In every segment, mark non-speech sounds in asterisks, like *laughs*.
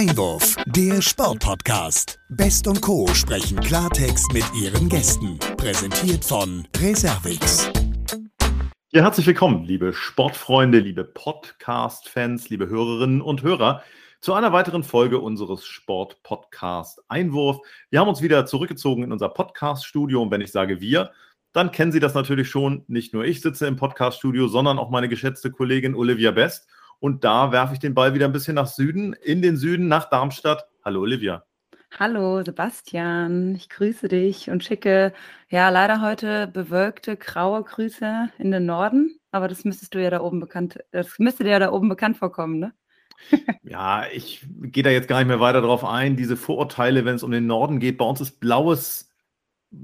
Einwurf, der Sportpodcast. Best und Co. sprechen Klartext mit ihren Gästen. Präsentiert von Reservix. Ja, herzlich willkommen, liebe Sportfreunde, liebe Podcast-Fans, liebe Hörerinnen und Hörer, zu einer weiteren Folge unseres Sport-Podcast Einwurf. Wir haben uns wieder zurückgezogen in unser Podcast-Studio und wenn ich sage wir, dann kennen Sie das natürlich schon. Nicht nur ich sitze im Podcast-Studio, sondern auch meine geschätzte Kollegin Olivia Best. Und da werfe ich den Ball wieder ein bisschen nach Süden, in den Süden, nach Darmstadt. Hallo Olivia. Hallo Sebastian, ich grüße dich und schicke ja leider heute bewölkte, graue Grüße in den Norden, aber das müsstest du ja da oben bekannt, das müsste dir ja da oben bekannt vorkommen, ne? *laughs* ja, ich gehe da jetzt gar nicht mehr weiter drauf ein. Diese Vorurteile, wenn es um den Norden geht, bei uns ist blaues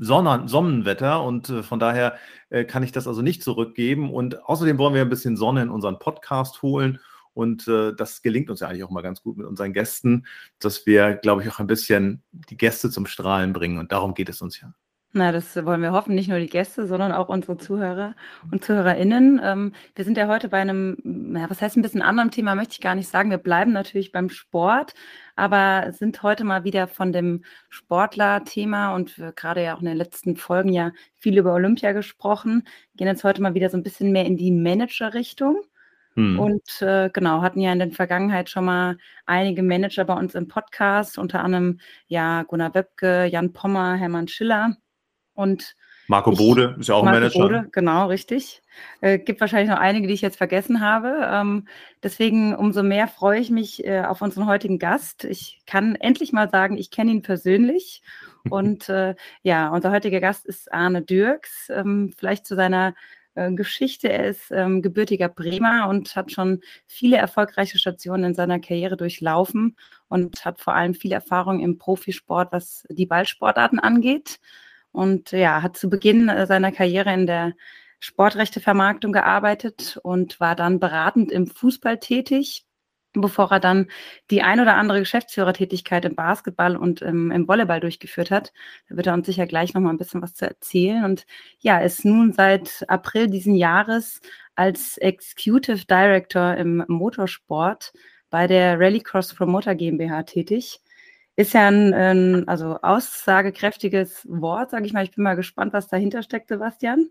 Sonnen Sonnenwetter und äh, von daher äh, kann ich das also nicht zurückgeben. Und außerdem wollen wir ein bisschen Sonne in unseren Podcast holen. Und äh, das gelingt uns ja eigentlich auch mal ganz gut mit unseren Gästen, dass wir, glaube ich, auch ein bisschen die Gäste zum Strahlen bringen. Und darum geht es uns ja. Na, das wollen wir hoffen, nicht nur die Gäste, sondern auch unsere Zuhörer und ZuhörerInnen. Ähm, wir sind ja heute bei einem, ja, was heißt ein bisschen anderem Thema, möchte ich gar nicht sagen. Wir bleiben natürlich beim Sport, aber sind heute mal wieder von dem Sportler-Thema und gerade ja auch in den letzten Folgen ja viel über Olympia gesprochen, gehen jetzt heute mal wieder so ein bisschen mehr in die Manager-Richtung. Hm. Und äh, genau, hatten ja in der Vergangenheit schon mal einige Manager bei uns im Podcast, unter anderem ja Gunnar Wöbke, Jan Pommer, Hermann Schiller. Und Marco ich, Bode ist ja auch Marco Manager. Bode, genau, richtig. Äh, gibt wahrscheinlich noch einige, die ich jetzt vergessen habe. Ähm, deswegen umso mehr freue ich mich äh, auf unseren heutigen Gast. Ich kann endlich mal sagen, ich kenne ihn persönlich. *laughs* Und äh, ja, unser heutiger Gast ist Arne Dürks. Ähm, vielleicht zu seiner äh, Geschichte. Er ist ähm, gebürtiger Bremer und hat schon viele erfolgreiche Stationen in seiner Karriere durchlaufen und hat vor allem viel Erfahrung im Profisport, was die Ballsportarten angeht und ja, hat zu Beginn äh, seiner Karriere in der Sportrechtevermarktung gearbeitet und war dann beratend im Fußball tätig, bevor er dann die ein oder andere Geschäftsführertätigkeit im Basketball und im, im Volleyball durchgeführt hat. Da wird er uns sicher gleich noch mal ein bisschen was zu erzählen. Und ja, ist nun seit April diesen Jahres als Executive Director im Motorsport bei der Rallycross Promoter GmbH tätig ist ja ein, ein also aussagekräftiges Wort, sage ich mal. Ich bin mal gespannt, was dahinter steckt, Sebastian.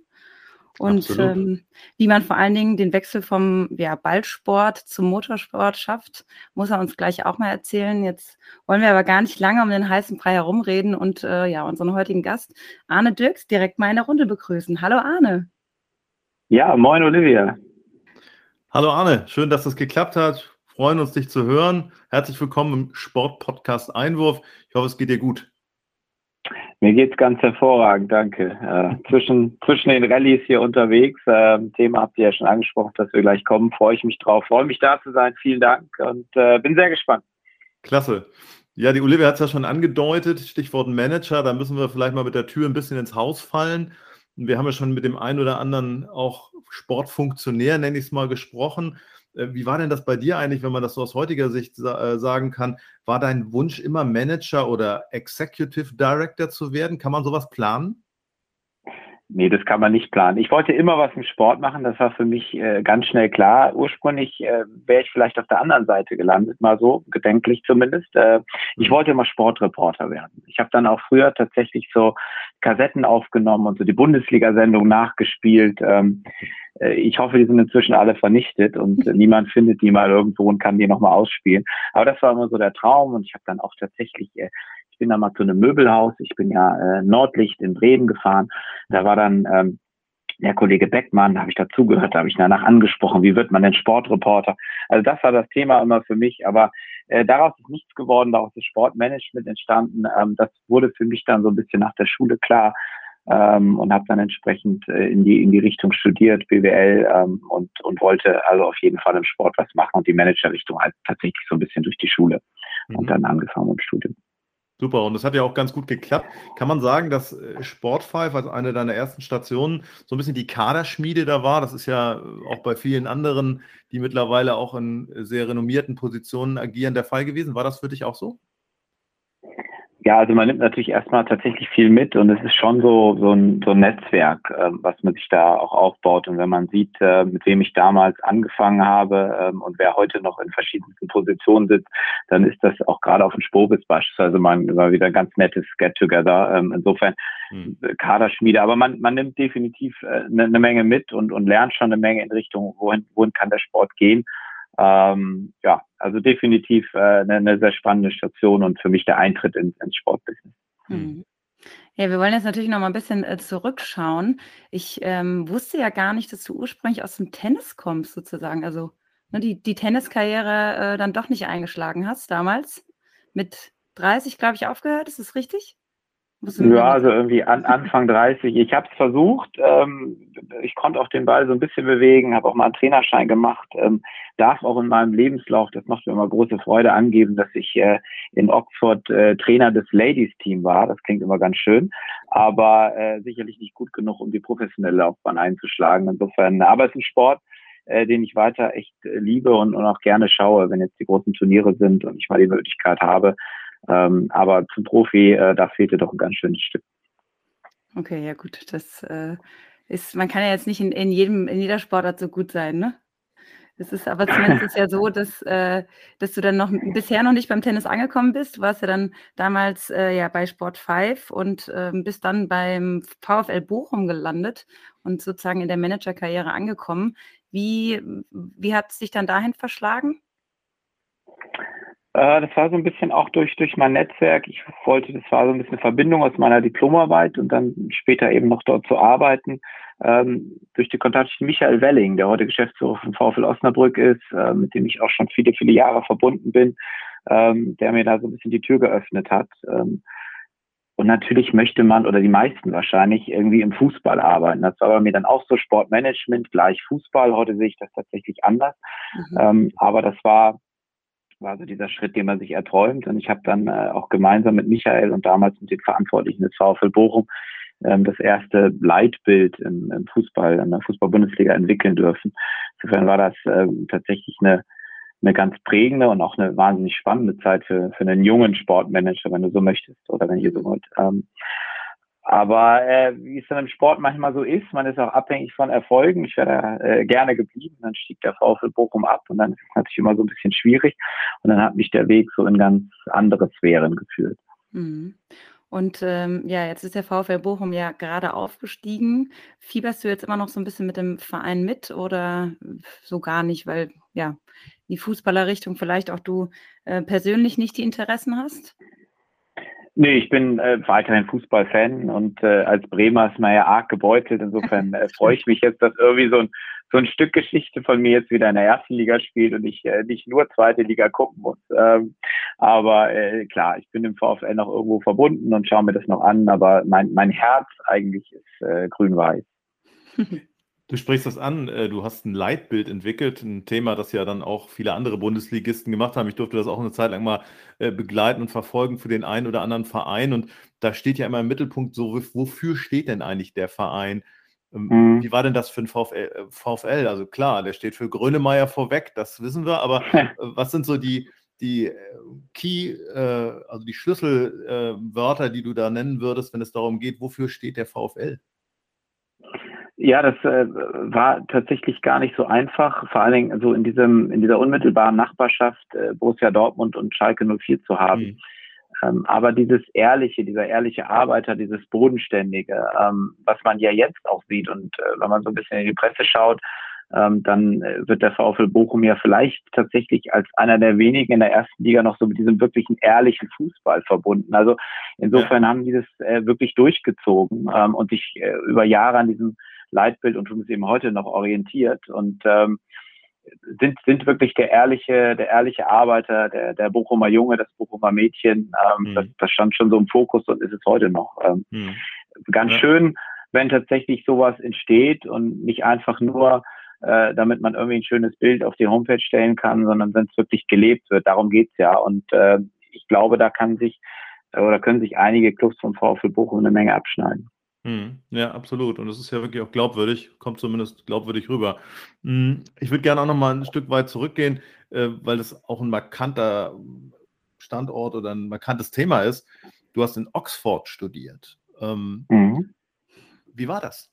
Und ähm, wie man vor allen Dingen den Wechsel vom ja, Ballsport zum Motorsport schafft, muss er uns gleich auch mal erzählen. Jetzt wollen wir aber gar nicht lange um den heißen Brei herumreden und äh, ja, unseren heutigen Gast Arne Dirks direkt mal in der Runde begrüßen. Hallo Arne. Ja, moin Olivia. Hallo Arne, schön, dass das geklappt hat freuen uns, dich zu hören. Herzlich willkommen im Sportpodcast Einwurf. Ich hoffe, es geht dir gut. Mir geht es ganz hervorragend, danke. Äh, zwischen, zwischen den Rallyes hier unterwegs, äh, Thema habt ihr ja schon angesprochen, dass wir gleich kommen, freue ich mich drauf, freue mich da zu sein, vielen Dank und äh, bin sehr gespannt. Klasse. Ja, die Olivia hat es ja schon angedeutet, Stichwort Manager, da müssen wir vielleicht mal mit der Tür ein bisschen ins Haus fallen. Wir haben ja schon mit dem einen oder anderen auch Sportfunktionär, nenne ich es mal, gesprochen. Äh, wie war denn das bei dir eigentlich, wenn man das so aus heutiger Sicht äh, sagen kann? War dein Wunsch immer Manager oder Executive Director zu werden? Kann man sowas planen? Nee, das kann man nicht planen. Ich wollte immer was im Sport machen, das war für mich äh, ganz schnell klar. Ursprünglich äh, wäre ich vielleicht auf der anderen Seite gelandet, mal so, gedenklich zumindest. Äh, ich mhm. wollte immer Sportreporter werden. Ich habe dann auch früher tatsächlich so Kassetten aufgenommen und so die Bundesliga-Sendung nachgespielt. Ähm, äh, ich hoffe, die sind inzwischen alle vernichtet und *laughs* niemand findet die mal irgendwo und kann die nochmal ausspielen. Aber das war immer so der Traum und ich habe dann auch tatsächlich äh, ich bin da mal zu einem Möbelhaus. Ich bin ja äh, Nordlicht in Bremen gefahren. Da war dann ähm, der Kollege Beckmann, da habe ich dazugehört, da habe ich danach angesprochen, wie wird man denn Sportreporter? Also das war das Thema immer für mich, aber äh, daraus ist nichts geworden, daraus ist Sportmanagement entstanden. Ähm, das wurde für mich dann so ein bisschen nach der Schule klar ähm, und habe dann entsprechend äh, in die in die Richtung studiert, BWL ähm, und und wollte also auf jeden Fall im Sport was machen und die Managerrichtung halt tatsächlich so ein bisschen durch die Schule mhm. und dann angefangen im Studium. Super, und das hat ja auch ganz gut geklappt. Kann man sagen, dass äh, Sportfive als eine deiner ersten Stationen so ein bisschen die Kaderschmiede da war? Das ist ja äh, auch bei vielen anderen, die mittlerweile auch in sehr renommierten Positionen agieren, der Fall gewesen. War das für dich auch so? Ja, also man nimmt natürlich erstmal tatsächlich viel mit und es ist schon so, so, ein, so ein Netzwerk, äh, was man sich da auch aufbaut. Und wenn man sieht, äh, mit wem ich damals angefangen habe ähm, und wer heute noch in verschiedensten Positionen sitzt, dann ist das auch gerade auf dem Spobis beispielsweise mal, mal wieder ein ganz nettes Get-Together. Ähm, insofern hm. Kaderschmiede. Aber man, man nimmt definitiv äh, eine, eine Menge mit und, und lernt schon eine Menge in Richtung, wohin, wohin kann der Sport gehen. Ähm, ja, also definitiv äh, eine, eine, sehr spannende Station und für mich der Eintritt ins, ins Sportbusiness. Mhm. Ja, wir wollen jetzt natürlich noch mal ein bisschen äh, zurückschauen. Ich ähm, wusste ja gar nicht, dass du ursprünglich aus dem Tennis kommst, sozusagen. Also ne, die, die Tenniskarriere äh, dann doch nicht eingeschlagen hast damals. Mit 30, glaube ich, aufgehört. Ist das richtig? Ja, also irgendwie an, Anfang 30. Ich habe es versucht. Ähm, ich konnte auch den Ball so ein bisschen bewegen, habe auch mal einen Trainerschein gemacht. Ähm, darf auch in meinem Lebenslauf, das macht mir immer große Freude, angeben, dass ich äh, in Oxford äh, Trainer des Ladies Team war. Das klingt immer ganz schön, aber äh, sicherlich nicht gut genug, um die professionelle Laufbahn einzuschlagen. Insofern, aber es ist ein Sport, äh, den ich weiter echt äh, liebe und, und auch gerne schaue, wenn jetzt die großen Turniere sind und ich mal die Möglichkeit habe, ähm, aber zum Profi, äh, da fehlte doch ein ganz schönes Stück. Okay, ja gut. Das äh, ist, man kann ja jetzt nicht in, in jedem, in jeder Sportart so gut sein, ne? Es ist aber zumindest ja so, *laughs* dass, äh, dass du dann noch bisher noch nicht beim Tennis angekommen bist. Du warst ja dann damals äh, ja bei Sport 5 und äh, bist dann beim VfL Bochum gelandet und sozusagen in der Managerkarriere angekommen. Wie, wie hat es dich dann dahin verschlagen? Äh, das war so ein bisschen auch durch, durch mein Netzwerk. Ich wollte, das war so ein bisschen Verbindung aus meiner Diplomarbeit und dann später eben noch dort zu arbeiten. Ähm, durch die Kontakte mit Michael Welling, der heute Geschäftsführer von VfL Osnabrück ist, äh, mit dem ich auch schon viele, viele Jahre verbunden bin, ähm, der mir da so ein bisschen die Tür geöffnet hat. Ähm, und natürlich möchte man, oder die meisten wahrscheinlich, irgendwie im Fußball arbeiten. Das war bei mir dann auch so Sportmanagement gleich Fußball. Heute sehe ich das tatsächlich anders. Mhm. Ähm, aber das war war so dieser Schritt, den man sich erträumt. Und ich habe dann äh, auch gemeinsam mit Michael und damals mit den Verantwortlichen des VfL Bochum ähm, das erste Leitbild im, im Fußball, in der Fußball-Bundesliga entwickeln dürfen. Insofern war das äh, tatsächlich eine, eine ganz prägende und auch eine wahnsinnig spannende Zeit für, für einen jungen Sportmanager, wenn du so möchtest, oder wenn ihr so wollt. Ähm, aber äh, wie es dann im Sport manchmal so ist, man ist auch abhängig von Erfolgen. Ich wäre äh, gerne geblieben, dann stieg der VfL Bochum ab und dann ist es natürlich immer so ein bisschen schwierig. Und dann hat mich der Weg so in ganz andere Sphären geführt. Mhm. Und ähm, ja, jetzt ist der VfL Bochum ja gerade aufgestiegen. Fieberst du jetzt immer noch so ein bisschen mit dem Verein mit oder so gar nicht, weil ja die Fußballerrichtung vielleicht auch du äh, persönlich nicht die Interessen hast? Nee, ich bin äh, weiterhin Fußballfan und äh, als Bremer ist man ja arg gebeutelt. Insofern äh, freue ich mich jetzt, dass irgendwie so ein, so ein Stück Geschichte von mir jetzt wieder in der ersten Liga spielt und ich äh, nicht nur zweite Liga gucken muss. Ähm, aber äh, klar, ich bin im VfL noch irgendwo verbunden und schaue mir das noch an, aber mein, mein Herz eigentlich ist äh, grün-weiß. *laughs* Du sprichst das an, äh, du hast ein Leitbild entwickelt, ein Thema, das ja dann auch viele andere Bundesligisten gemacht haben. Ich durfte das auch eine Zeit lang mal äh, begleiten und verfolgen für den einen oder anderen Verein. Und da steht ja immer im Mittelpunkt so, wofür steht denn eigentlich der Verein? Ähm, mhm. Wie war denn das für ein VfL, äh, VfL? Also klar, der steht für Grönemeyer vorweg, das wissen wir, aber *laughs* was sind so die, die Key, also die Schlüsselwörter, die du da nennen würdest, wenn es darum geht, wofür steht der VfL? Ja, das äh, war tatsächlich gar nicht so einfach, vor allen Dingen so in diesem, in dieser unmittelbaren Nachbarschaft äh, Borussia Dortmund und Schalke 04 zu haben. Mhm. Ähm, aber dieses ehrliche, dieser ehrliche Arbeiter, dieses bodenständige, ähm, was man ja jetzt auch sieht und äh, wenn man so ein bisschen in die Presse schaut, ähm, dann äh, wird der VfL Bochum ja vielleicht tatsächlich als einer der wenigen in der ersten Liga noch so mit diesem wirklichen ehrlichen Fußball verbunden. Also insofern haben die das äh, wirklich durchgezogen ähm, und sich äh, über Jahre an diesem Leitbild und tun es eben heute noch orientiert und ähm, sind, sind wirklich der ehrliche, der ehrliche Arbeiter, der, der Bochumer Junge, das Bochumer Mädchen. Ähm, mhm. das, das stand schon so im Fokus und ist es heute noch. Ähm, mhm. Ganz ja. schön, wenn tatsächlich sowas entsteht und nicht einfach nur, äh, damit man irgendwie ein schönes Bild auf die Homepage stellen kann, sondern wenn es wirklich gelebt wird. Darum geht's ja. Und äh, ich glaube, da kann sich oder können sich einige Clubs vom VfL Bochum eine Menge abschneiden. Mhm. Ja, absolut. Und es ist ja wirklich auch glaubwürdig, kommt zumindest glaubwürdig rüber. Mhm. Ich würde gerne auch noch mal ein Stück weit zurückgehen, äh, weil das auch ein markanter Standort oder ein markantes Thema ist. Du hast in Oxford studiert. Ähm, mhm. Wie war das?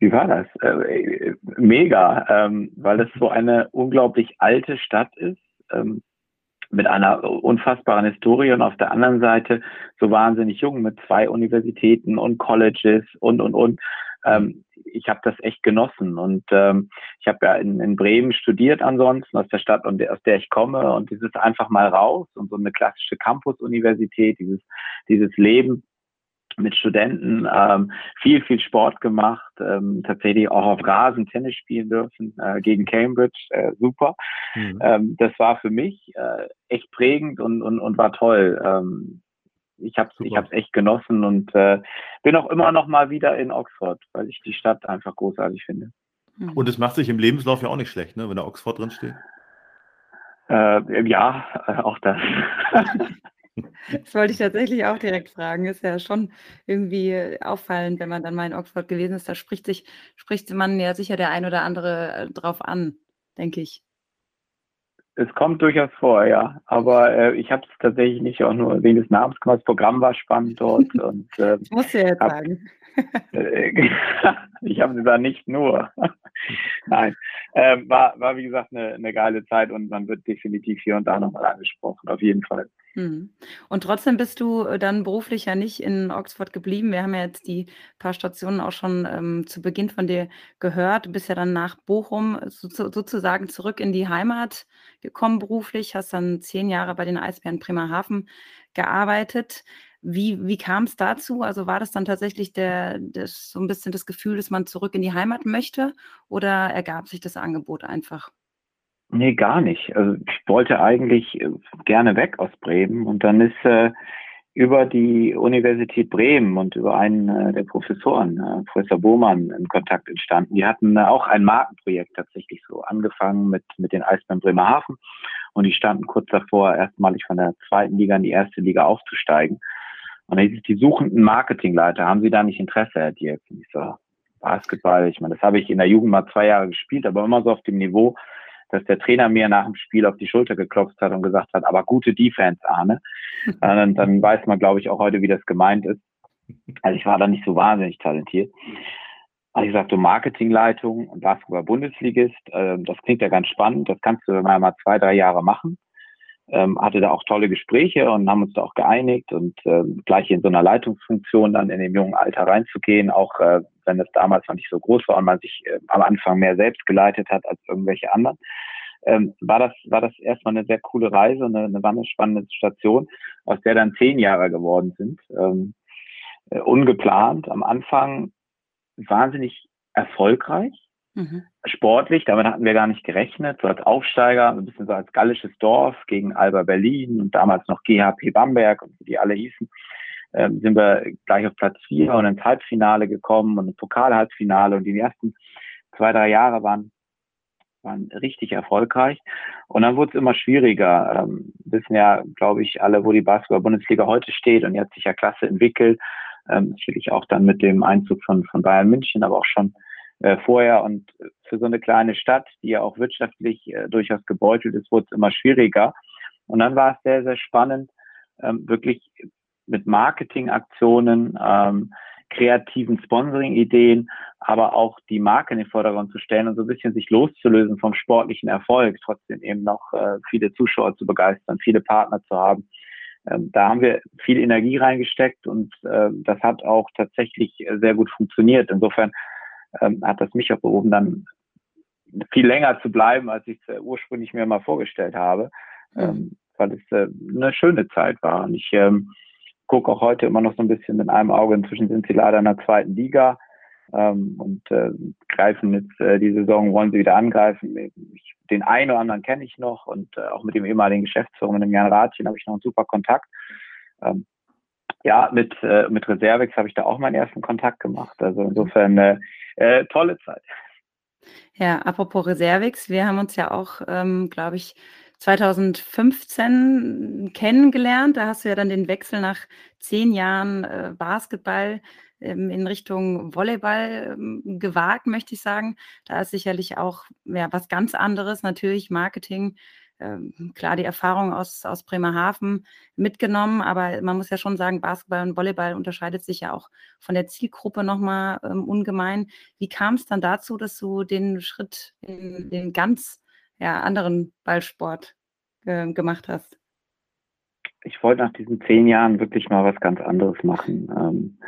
Wie war das? Äh, mega, ähm, weil es so eine unglaublich alte Stadt ist, ähm, mit einer unfassbaren Historie. Und auf der anderen Seite so wahnsinnig jung mit zwei Universitäten und Colleges und, und, und. Ähm, ich habe das echt genossen. Und ähm, ich habe ja in, in Bremen studiert ansonsten aus der Stadt, aus der ich komme. Und dieses einfach mal raus und so eine klassische Campus-Universität, dieses, dieses Leben mit Studenten ähm, viel, viel Sport gemacht, ähm, tatsächlich auch auf Rasen Tennis spielen dürfen äh, gegen Cambridge, äh, super. Mhm. Ähm, das war für mich äh, echt prägend und, und, und war toll. Ähm, ich habe ich habe echt genossen und äh, bin auch immer noch mal wieder in Oxford, weil ich die Stadt einfach großartig finde. Und es macht sich im Lebenslauf ja auch nicht schlecht, ne, wenn da Oxford drin steht. Äh, ja, auch das. *laughs* Das wollte ich tatsächlich auch direkt fragen. Ist ja schon irgendwie auffallend, wenn man dann mal in Oxford gewesen ist. Da spricht sich, spricht man ja sicher der ein oder andere äh, drauf an, denke ich. Es kommt durchaus vor, ja. Aber äh, ich habe es tatsächlich nicht auch nur wegen des Namens gemacht. Das Programm war spannend *laughs* dort. Und, äh, ich muss ja jetzt hab, sagen. *laughs* ich habe sie da nicht nur. *laughs* Nein, ähm, war, war wie gesagt eine, eine geile Zeit und man wird definitiv hier und da nochmal angesprochen, auf jeden Fall. Mhm. Und trotzdem bist du äh, dann beruflich ja nicht in Oxford geblieben. Wir haben ja jetzt die paar Stationen auch schon ähm, zu Beginn von dir gehört. Du bist ja dann nach Bochum so, sozusagen zurück in die Heimat gekommen beruflich, hast dann zehn Jahre bei den Eisbären Bremerhaven gearbeitet. Wie, wie kam es dazu? Also war das dann tatsächlich der, das, so ein bisschen das Gefühl, dass man zurück in die Heimat möchte oder ergab sich das Angebot einfach? Nee, gar nicht. Also ich wollte eigentlich äh, gerne weg aus Bremen und dann ist äh, über die Universität Bremen und über einen äh, der Professoren, äh, Professor Bohmann, ein Kontakt entstanden. Die hatten äh, auch ein Markenprojekt tatsächlich so angefangen mit, mit den Eisbären Bremerhaven und die standen kurz davor, erstmalig von der zweiten Liga in die erste Liga aufzusteigen. Und dann hieß es, die suchenden Marketingleiter, haben Sie da nicht Interesse, Herr Dirk? Und ich so, Basketball, ich meine, das habe ich in der Jugend mal zwei Jahre gespielt, aber immer so auf dem Niveau, dass der Trainer mir nach dem Spiel auf die Schulter geklopft hat und gesagt hat, aber gute Defense, Arne. *laughs* dann, dann weiß man, glaube ich, auch heute, wie das gemeint ist. Also ich war da nicht so wahnsinnig talentiert. Also ich sagte, Marketingleitung und Basketball-Bundesligist, äh, das klingt ja ganz spannend, das kannst du mal, mal zwei, drei Jahre machen. Ähm, hatte da auch tolle Gespräche und haben uns da auch geeinigt und äh, gleich in so einer Leitungsfunktion dann in dem jungen Alter reinzugehen, auch äh, wenn es damals noch nicht so groß war und man sich äh, am Anfang mehr selbst geleitet hat als irgendwelche anderen, ähm, war das war das erstmal eine sehr coole Reise, eine, eine wahnsinnig spannende Station, aus der dann zehn Jahre geworden sind. Ähm, äh, ungeplant, am Anfang wahnsinnig erfolgreich, mhm. sportlich, damit hatten wir gar nicht gerechnet, so als Aufsteiger, ein bisschen so als gallisches Dorf gegen Alba Berlin und damals noch GHP Bamberg und wie die alle hießen ähm, sind wir gleich auf Platz vier und ins Halbfinale gekommen und ins Pokalhalbfinale und die ersten zwei, drei Jahre waren waren richtig erfolgreich. Und dann wurde es immer schwieriger. Ähm, wissen ja, glaube ich, alle, wo die Basketball-Bundesliga heute steht und jetzt sich ja klasse entwickelt. Ähm, natürlich auch dann mit dem Einzug von, von Bayern München, aber auch schon äh, vorher. Und für so eine kleine Stadt, die ja auch wirtschaftlich äh, durchaus gebeutelt ist, wurde es immer schwieriger. Und dann war es sehr, sehr spannend, ähm, wirklich mit Marketingaktionen, ähm, kreativen Sponsoring-Ideen, aber auch die Marke in den Vordergrund zu stellen und so ein bisschen sich loszulösen vom sportlichen Erfolg, trotzdem eben noch äh, viele Zuschauer zu begeistern, viele Partner zu haben. Ähm, da haben wir viel Energie reingesteckt und äh, das hat auch tatsächlich sehr gut funktioniert. Insofern ähm, hat das mich auch berufen, dann viel länger zu bleiben, als ich es äh, ursprünglich mir mal vorgestellt habe, ähm, weil es äh, eine schöne Zeit war. Und ich ähm, gucke auch heute immer noch so ein bisschen mit einem Auge. Inzwischen sind sie leider in der zweiten Liga ähm, und äh, greifen jetzt äh, die Saison, wollen sie wieder angreifen. Ich, den einen oder anderen kenne ich noch und äh, auch mit dem ehemaligen Geschäftsführer, mit dem Jan Ratchen, habe ich noch einen super Kontakt. Ähm, ja, mit, äh, mit Reservex habe ich da auch meinen ersten Kontakt gemacht. Also insofern äh, äh, tolle Zeit. Ja, apropos Reservix, wir haben uns ja auch, ähm, glaube ich, 2015 kennengelernt. Da hast du ja dann den Wechsel nach zehn Jahren äh, Basketball ähm, in Richtung Volleyball ähm, gewagt, möchte ich sagen. Da ist sicherlich auch ja, was ganz anderes, natürlich Marketing ähm, klar die Erfahrung aus, aus Bremerhaven mitgenommen, aber man muss ja schon sagen, Basketball und Volleyball unterscheidet sich ja auch von der Zielgruppe nochmal ähm, ungemein. Wie kam es dann dazu, dass du den Schritt in den ganz ja, anderen Ballsport äh, gemacht hast? Ich wollte nach diesen zehn Jahren wirklich mal was ganz anderes machen. Ähm,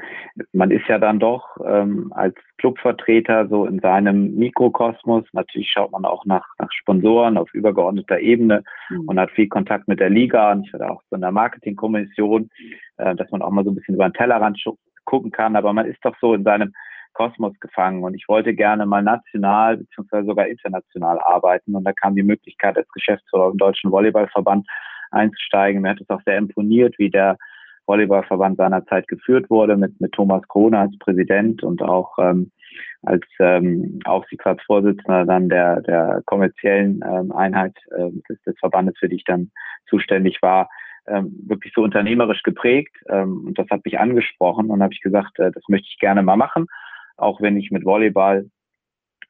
man ist ja dann doch ähm, als Clubvertreter so in seinem Mikrokosmos. Natürlich schaut man auch nach, nach Sponsoren auf übergeordneter Ebene mhm. und hat viel Kontakt mit der Liga. Und ich war auch so in der Marketingkommission, äh, dass man auch mal so ein bisschen über den Tellerrand gucken kann. Aber man ist doch so in seinem Kosmos gefangen und ich wollte gerne mal national beziehungsweise sogar international arbeiten und da kam die Möglichkeit als Geschäftsführer im Deutschen Volleyballverband einzusteigen. Mir hat es auch sehr imponiert, wie der Volleyballverband seinerzeit geführt wurde, mit, mit Thomas Krone als Präsident und auch ähm, als ähm, Aufsichtsratsvorsitzender dann der, der kommerziellen ähm, Einheit äh, des, des Verbandes, für die ich dann zuständig war, ähm, wirklich so unternehmerisch geprägt. Ähm, und das hat mich angesprochen und habe ich gesagt, äh, das möchte ich gerne mal machen, auch wenn ich mit Volleyball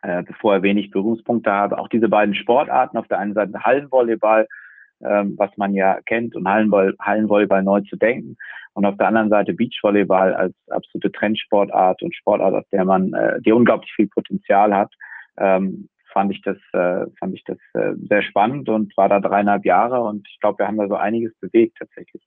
äh, bevor wenig Berührungspunkte habe. Auch diese beiden Sportarten, auf der einen Seite Hallenvolleyball, ähm, was man ja kennt, und Hallenvoll Hallenvolleyball neu zu denken. Und auf der anderen Seite Beachvolleyball als absolute Trendsportart und Sportart, auf der man, äh, die unglaublich viel Potenzial hat, ähm, fand ich das, äh, fand ich das äh, sehr spannend und war da dreieinhalb Jahre und ich glaube, wir haben da so einiges bewegt tatsächlich.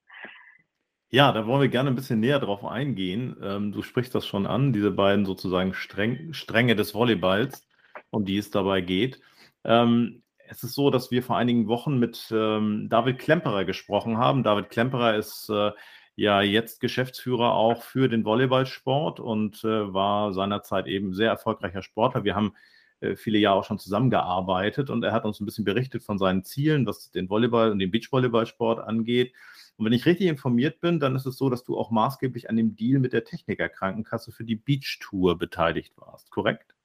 Ja, da wollen wir gerne ein bisschen näher drauf eingehen. Ähm, du sprichst das schon an, diese beiden sozusagen Streng, Stränge des Volleyballs, um die es dabei geht. Ähm, es ist so, dass wir vor einigen Wochen mit ähm, David Klemperer gesprochen haben. David Klemperer ist äh, ja jetzt Geschäftsführer auch für den Volleyballsport und äh, war seinerzeit eben sehr erfolgreicher Sportler. Wir haben äh, viele Jahre auch schon zusammengearbeitet und er hat uns ein bisschen berichtet von seinen Zielen, was den Volleyball und den Beachvolleyballsport angeht. Und wenn ich richtig informiert bin, dann ist es so, dass du auch maßgeblich an dem Deal mit der Techniker Krankenkasse für die Beach Tour beteiligt warst, korrekt?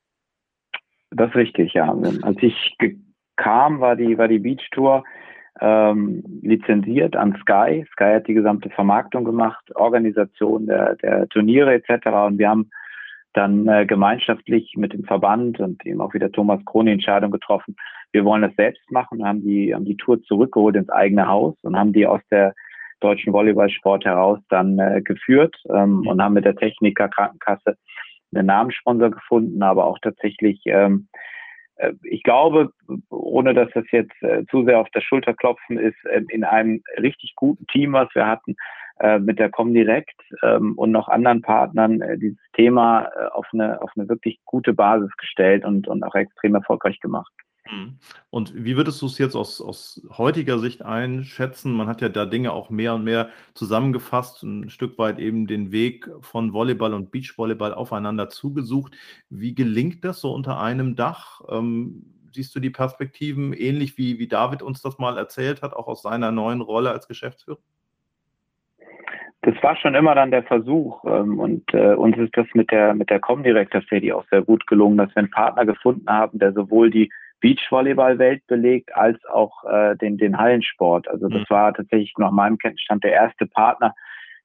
Das ist richtig, ja. Als ich kam, war die, war die Beach Tour ähm, lizenziert an Sky. Sky hat die gesamte Vermarktung gemacht, Organisation der, der Turniere etc. Und wir haben dann äh, gemeinschaftlich mit dem Verband und eben auch wieder Thomas Krone Entscheidung getroffen. Wir wollen das selbst machen, haben die, haben die Tour zurückgeholt ins eigene Haus und haben die aus der deutschen Volleyballsport heraus dann äh, geführt ähm, und haben mit der Techniker Krankenkasse einen Namenssponsor gefunden, aber auch tatsächlich ähm, äh, ich glaube, ohne dass das jetzt äh, zu sehr auf der Schulter klopfen ist, äh, in einem richtig guten Team, was wir hatten, mit der Comdirect ähm, und noch anderen Partnern dieses Thema auf eine, auf eine wirklich gute Basis gestellt und, und auch extrem erfolgreich gemacht. Mhm. Und wie würdest du es jetzt aus, aus heutiger Sicht einschätzen? Man hat ja da Dinge auch mehr und mehr zusammengefasst, ein Stück weit eben den Weg von Volleyball und Beachvolleyball aufeinander zugesucht. Wie gelingt das so unter einem Dach? Ähm, siehst du die Perspektiven ähnlich wie, wie David uns das mal erzählt hat, auch aus seiner neuen Rolle als Geschäftsführer? das war schon immer dann der Versuch ähm, und äh, uns ist das mit der mit der Comdirect tatsächlich auch sehr gut gelungen, dass wir einen Partner gefunden haben, der sowohl die Beachvolleyball-Welt belegt, als auch äh, den, den Hallensport. Also das mhm. war tatsächlich nach meinem Kenntnisstand der erste Partner,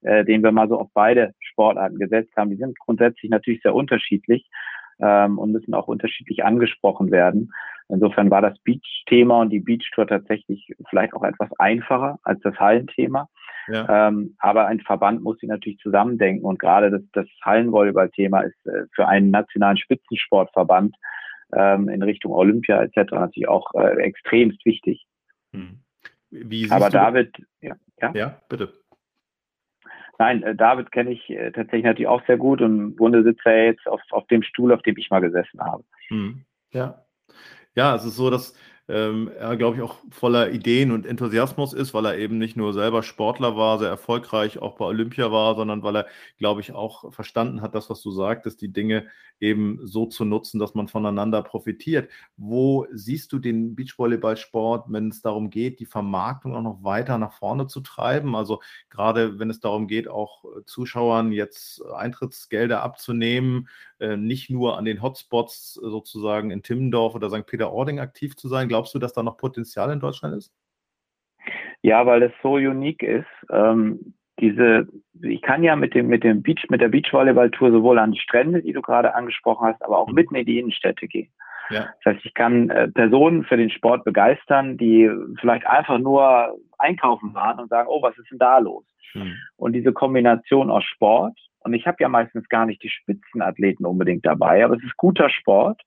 äh, den wir mal so auf beide Sportarten gesetzt haben. Die sind grundsätzlich natürlich sehr unterschiedlich ähm, und müssen auch unterschiedlich angesprochen werden. Insofern war das Beach-Thema und die Beach-Tour tatsächlich vielleicht auch etwas einfacher als das Hallenthema. Ja. Ähm, aber ein Verband muss sich natürlich zusammendenken und gerade das, das Hallenvolleyball-Thema ist äh, für einen nationalen Spitzensportverband ähm, in Richtung Olympia etc. natürlich auch äh, extremst wichtig. Hm. Aber David, ja, ja, ja, bitte. Nein, äh, David kenne ich äh, tatsächlich natürlich auch sehr gut und im Grunde sitzt er jetzt auf, auf dem Stuhl, auf dem ich mal gesessen habe. Hm. Ja. Ja, es ist so, dass ähm, er, glaube ich, auch voller Ideen und Enthusiasmus ist, weil er eben nicht nur selber Sportler war, sehr erfolgreich auch bei Olympia war, sondern weil er, glaube ich, auch verstanden hat, das, was du sagtest, die Dinge eben so zu nutzen, dass man voneinander profitiert. Wo siehst du den Beachvolleyballsport, wenn es darum geht, die Vermarktung auch noch weiter nach vorne zu treiben? Also gerade wenn es darum geht, auch Zuschauern jetzt Eintrittsgelder abzunehmen, nicht nur an den Hotspots sozusagen in Timmendorf oder St. Peter-Ording aktiv zu sein glaubst du, dass da noch Potenzial in Deutschland ist? Ja, weil es so unique ist. Ähm, diese, ich kann ja mit dem, mit dem Beach, mit der Beachvolleyball-Tour sowohl an die Strände, die du gerade angesprochen hast, aber auch mhm. mitten in die Innenstädte gehen. Ja. Das heißt, ich kann äh, Personen für den Sport begeistern, die vielleicht einfach nur einkaufen waren und sagen, oh, was ist denn da los? Mhm. Und diese Kombination aus Sport, und ich habe ja meistens gar nicht die Spitzenathleten unbedingt dabei, aber es ist guter Sport,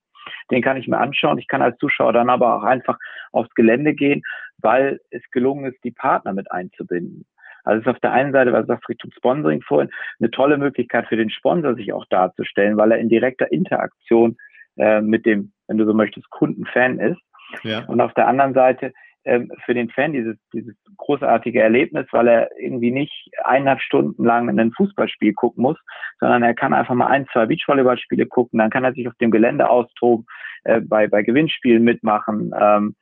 den kann ich mir anschauen. Ich kann als Zuschauer dann aber auch einfach aufs Gelände gehen, weil es gelungen ist, die Partner mit einzubinden. Also es ist auf der einen Seite, was du sagst Richtung Sponsoring vorhin, eine tolle Möglichkeit für den Sponsor, sich auch darzustellen, weil er in direkter Interaktion äh, mit dem, wenn du so möchtest, Kundenfan ist. Ja. Und auf der anderen Seite ähm, für den Fan dieses, dieses großartige Erlebnis, weil er irgendwie nicht eineinhalb Stunden lang ein Fußballspiel gucken muss, sondern er kann einfach mal ein, zwei Beachvolleyballspiele gucken, dann kann er sich auf dem Gelände austoben, äh, bei, bei Gewinnspielen mitmachen, ähm,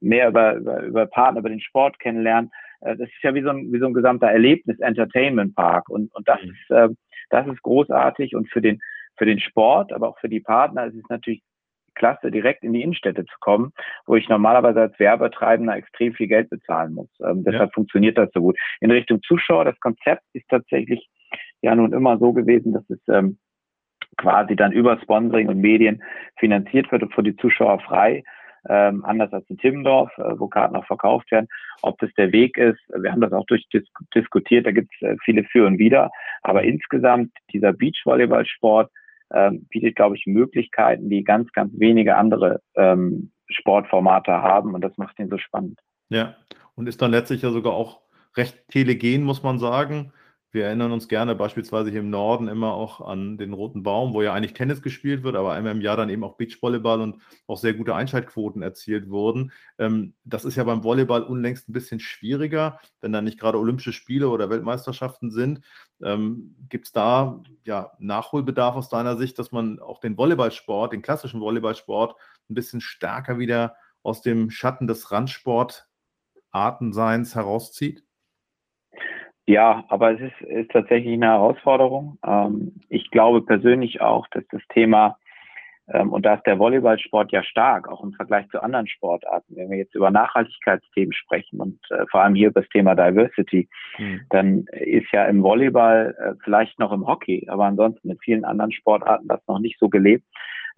mehr über, über, über Partner, über den Sport kennenlernen. Äh, das ist ja wie so ein, wie so ein gesamter Erlebnis-Entertainment-Park und, und das, mhm. ist, äh, das ist großartig und für den, für den Sport, aber auch für die Partner ist es natürlich klasse, direkt in die Innenstädte zu kommen, wo ich normalerweise als Werbetreibender extrem viel Geld bezahlen muss. Ähm, deshalb ja. funktioniert das so gut. In Richtung Zuschauer, das Konzept ist tatsächlich ja nun immer so gewesen, dass es ähm, quasi dann über Sponsoring und Medien finanziert wird und für die Zuschauer frei. Ähm, anders als in Timmendorf, äh, wo Karten auch verkauft werden. Ob das der Weg ist, wir haben das auch durchdiskutiert, da gibt es äh, viele für und wider. Aber insgesamt dieser Beachvolleyballsport ähm, bietet, glaube ich, Möglichkeiten, die ganz, ganz wenige andere ähm, Sportformate haben und das macht ihn so spannend. Ja, und ist dann letztlich ja sogar auch recht telegen, muss man sagen. Wir erinnern uns gerne beispielsweise hier im Norden immer auch an den Roten Baum, wo ja eigentlich Tennis gespielt wird, aber einmal im Jahr dann eben auch Beachvolleyball und auch sehr gute Einschaltquoten erzielt wurden. Ähm, das ist ja beim Volleyball unlängst ein bisschen schwieriger, wenn da nicht gerade Olympische Spiele oder Weltmeisterschaften sind. Ähm, Gibt es da ja Nachholbedarf aus deiner Sicht, dass man auch den Volleyballsport, den klassischen Volleyballsport, ein bisschen stärker wieder aus dem Schatten des Randsportartenseins herauszieht? Ja, aber es ist, ist tatsächlich eine Herausforderung. Ähm, ich glaube persönlich auch, dass das Thema, ähm, und da ist der Volleyballsport ja stark, auch im Vergleich zu anderen Sportarten, wenn wir jetzt über Nachhaltigkeitsthemen sprechen und äh, vor allem hier über das Thema Diversity, mhm. dann ist ja im Volleyball, äh, vielleicht noch im Hockey, aber ansonsten in vielen anderen Sportarten das noch nicht so gelebt,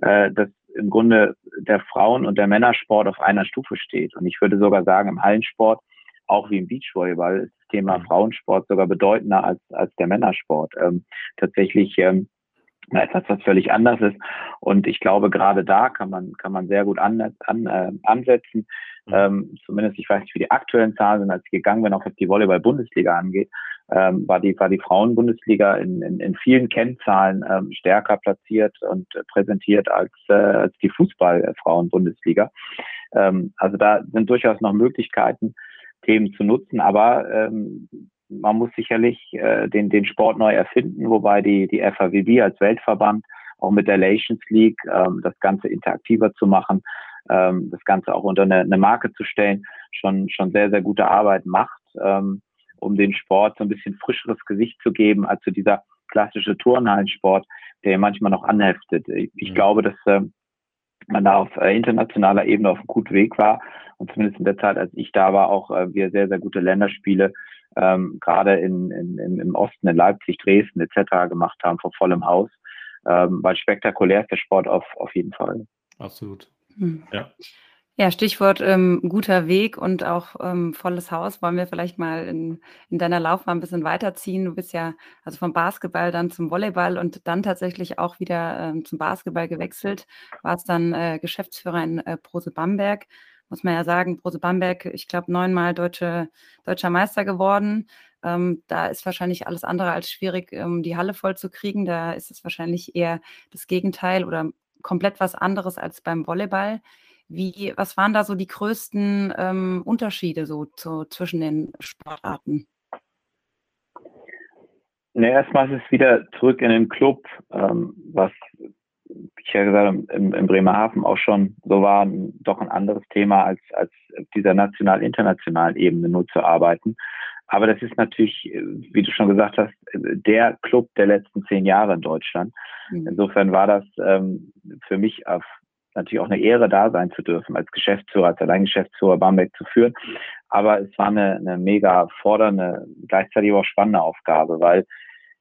äh, dass im Grunde der Frauen- und der Männersport auf einer Stufe steht. Und ich würde sogar sagen, im Hallensport auch wie im Beachvolleyball Thema mhm. Frauensport sogar bedeutender als, als der Männersport. Ähm, tatsächlich ähm, etwas, was völlig anders ist. Und ich glaube, gerade da kann man, kann man sehr gut an, an, äh, ansetzen. Mhm. Ähm, zumindest, ich weiß nicht, wie die aktuellen Zahlen sind, als ich gegangen bin, auch was die Volleyball-Bundesliga angeht, ähm, war die, war die Frauen-Bundesliga in, in, in vielen Kennzahlen ähm, stärker platziert und präsentiert als, äh, als die Fußball-Frauen-Bundesliga. Ähm, also da sind durchaus noch Möglichkeiten, Themen zu nutzen. Aber ähm, man muss sicherlich äh, den, den Sport neu erfinden, wobei die, die FAWB als Weltverband auch mit der Nations League ähm, das Ganze interaktiver zu machen, ähm, das Ganze auch unter eine, eine Marke zu stellen, schon, schon sehr, sehr gute Arbeit macht, ähm, um den Sport so ein bisschen frischeres Gesicht zu geben, als so dieser klassische Turnhallensport, der manchmal noch anheftet. Ich, ich mhm. glaube, dass äh, man da auf äh, internationaler Ebene auf einem guten Weg war und zumindest in der Zeit, als ich da war, auch äh, wir sehr, sehr gute Länderspiele ähm, gerade in, in, im Osten, in Leipzig, Dresden etc. gemacht haben vor vollem Haus. Ähm, weil spektakulär ist der Sport auf, auf jeden Fall. Absolut. Hm. Ja. Ja, Stichwort ähm, guter Weg und auch ähm, volles Haus. Wollen wir vielleicht mal in, in deiner Laufbahn ein bisschen weiterziehen? Du bist ja also vom Basketball dann zum Volleyball und dann tatsächlich auch wieder ähm, zum Basketball gewechselt. Warst dann äh, Geschäftsführer in äh, Prose Bamberg. Muss man ja sagen, Prose Bamberg, ich glaube, neunmal deutsche, deutscher Meister geworden. Ähm, da ist wahrscheinlich alles andere als schwierig, um die Halle voll zu kriegen. Da ist es wahrscheinlich eher das Gegenteil oder komplett was anderes als beim Volleyball. Wie, was waren da so die größten ähm, Unterschiede so zu, zwischen den Sportarten? Ne, erstmal ist es wieder zurück in den Club, ähm, was ich ja gesagt habe, im, im Bremerhaven auch schon so war, doch ein anderes Thema als, als dieser national-internationalen Ebene nur zu arbeiten. Aber das ist natürlich, wie du schon gesagt hast, der Club der letzten zehn Jahre in Deutschland. Mhm. Insofern war das ähm, für mich auf natürlich auch eine Ehre, da sein zu dürfen, als Geschäftsführer, als Alleingeschäftsführer Bamberg zu führen. Aber es war eine, eine mega fordernde, gleichzeitig auch spannende Aufgabe, weil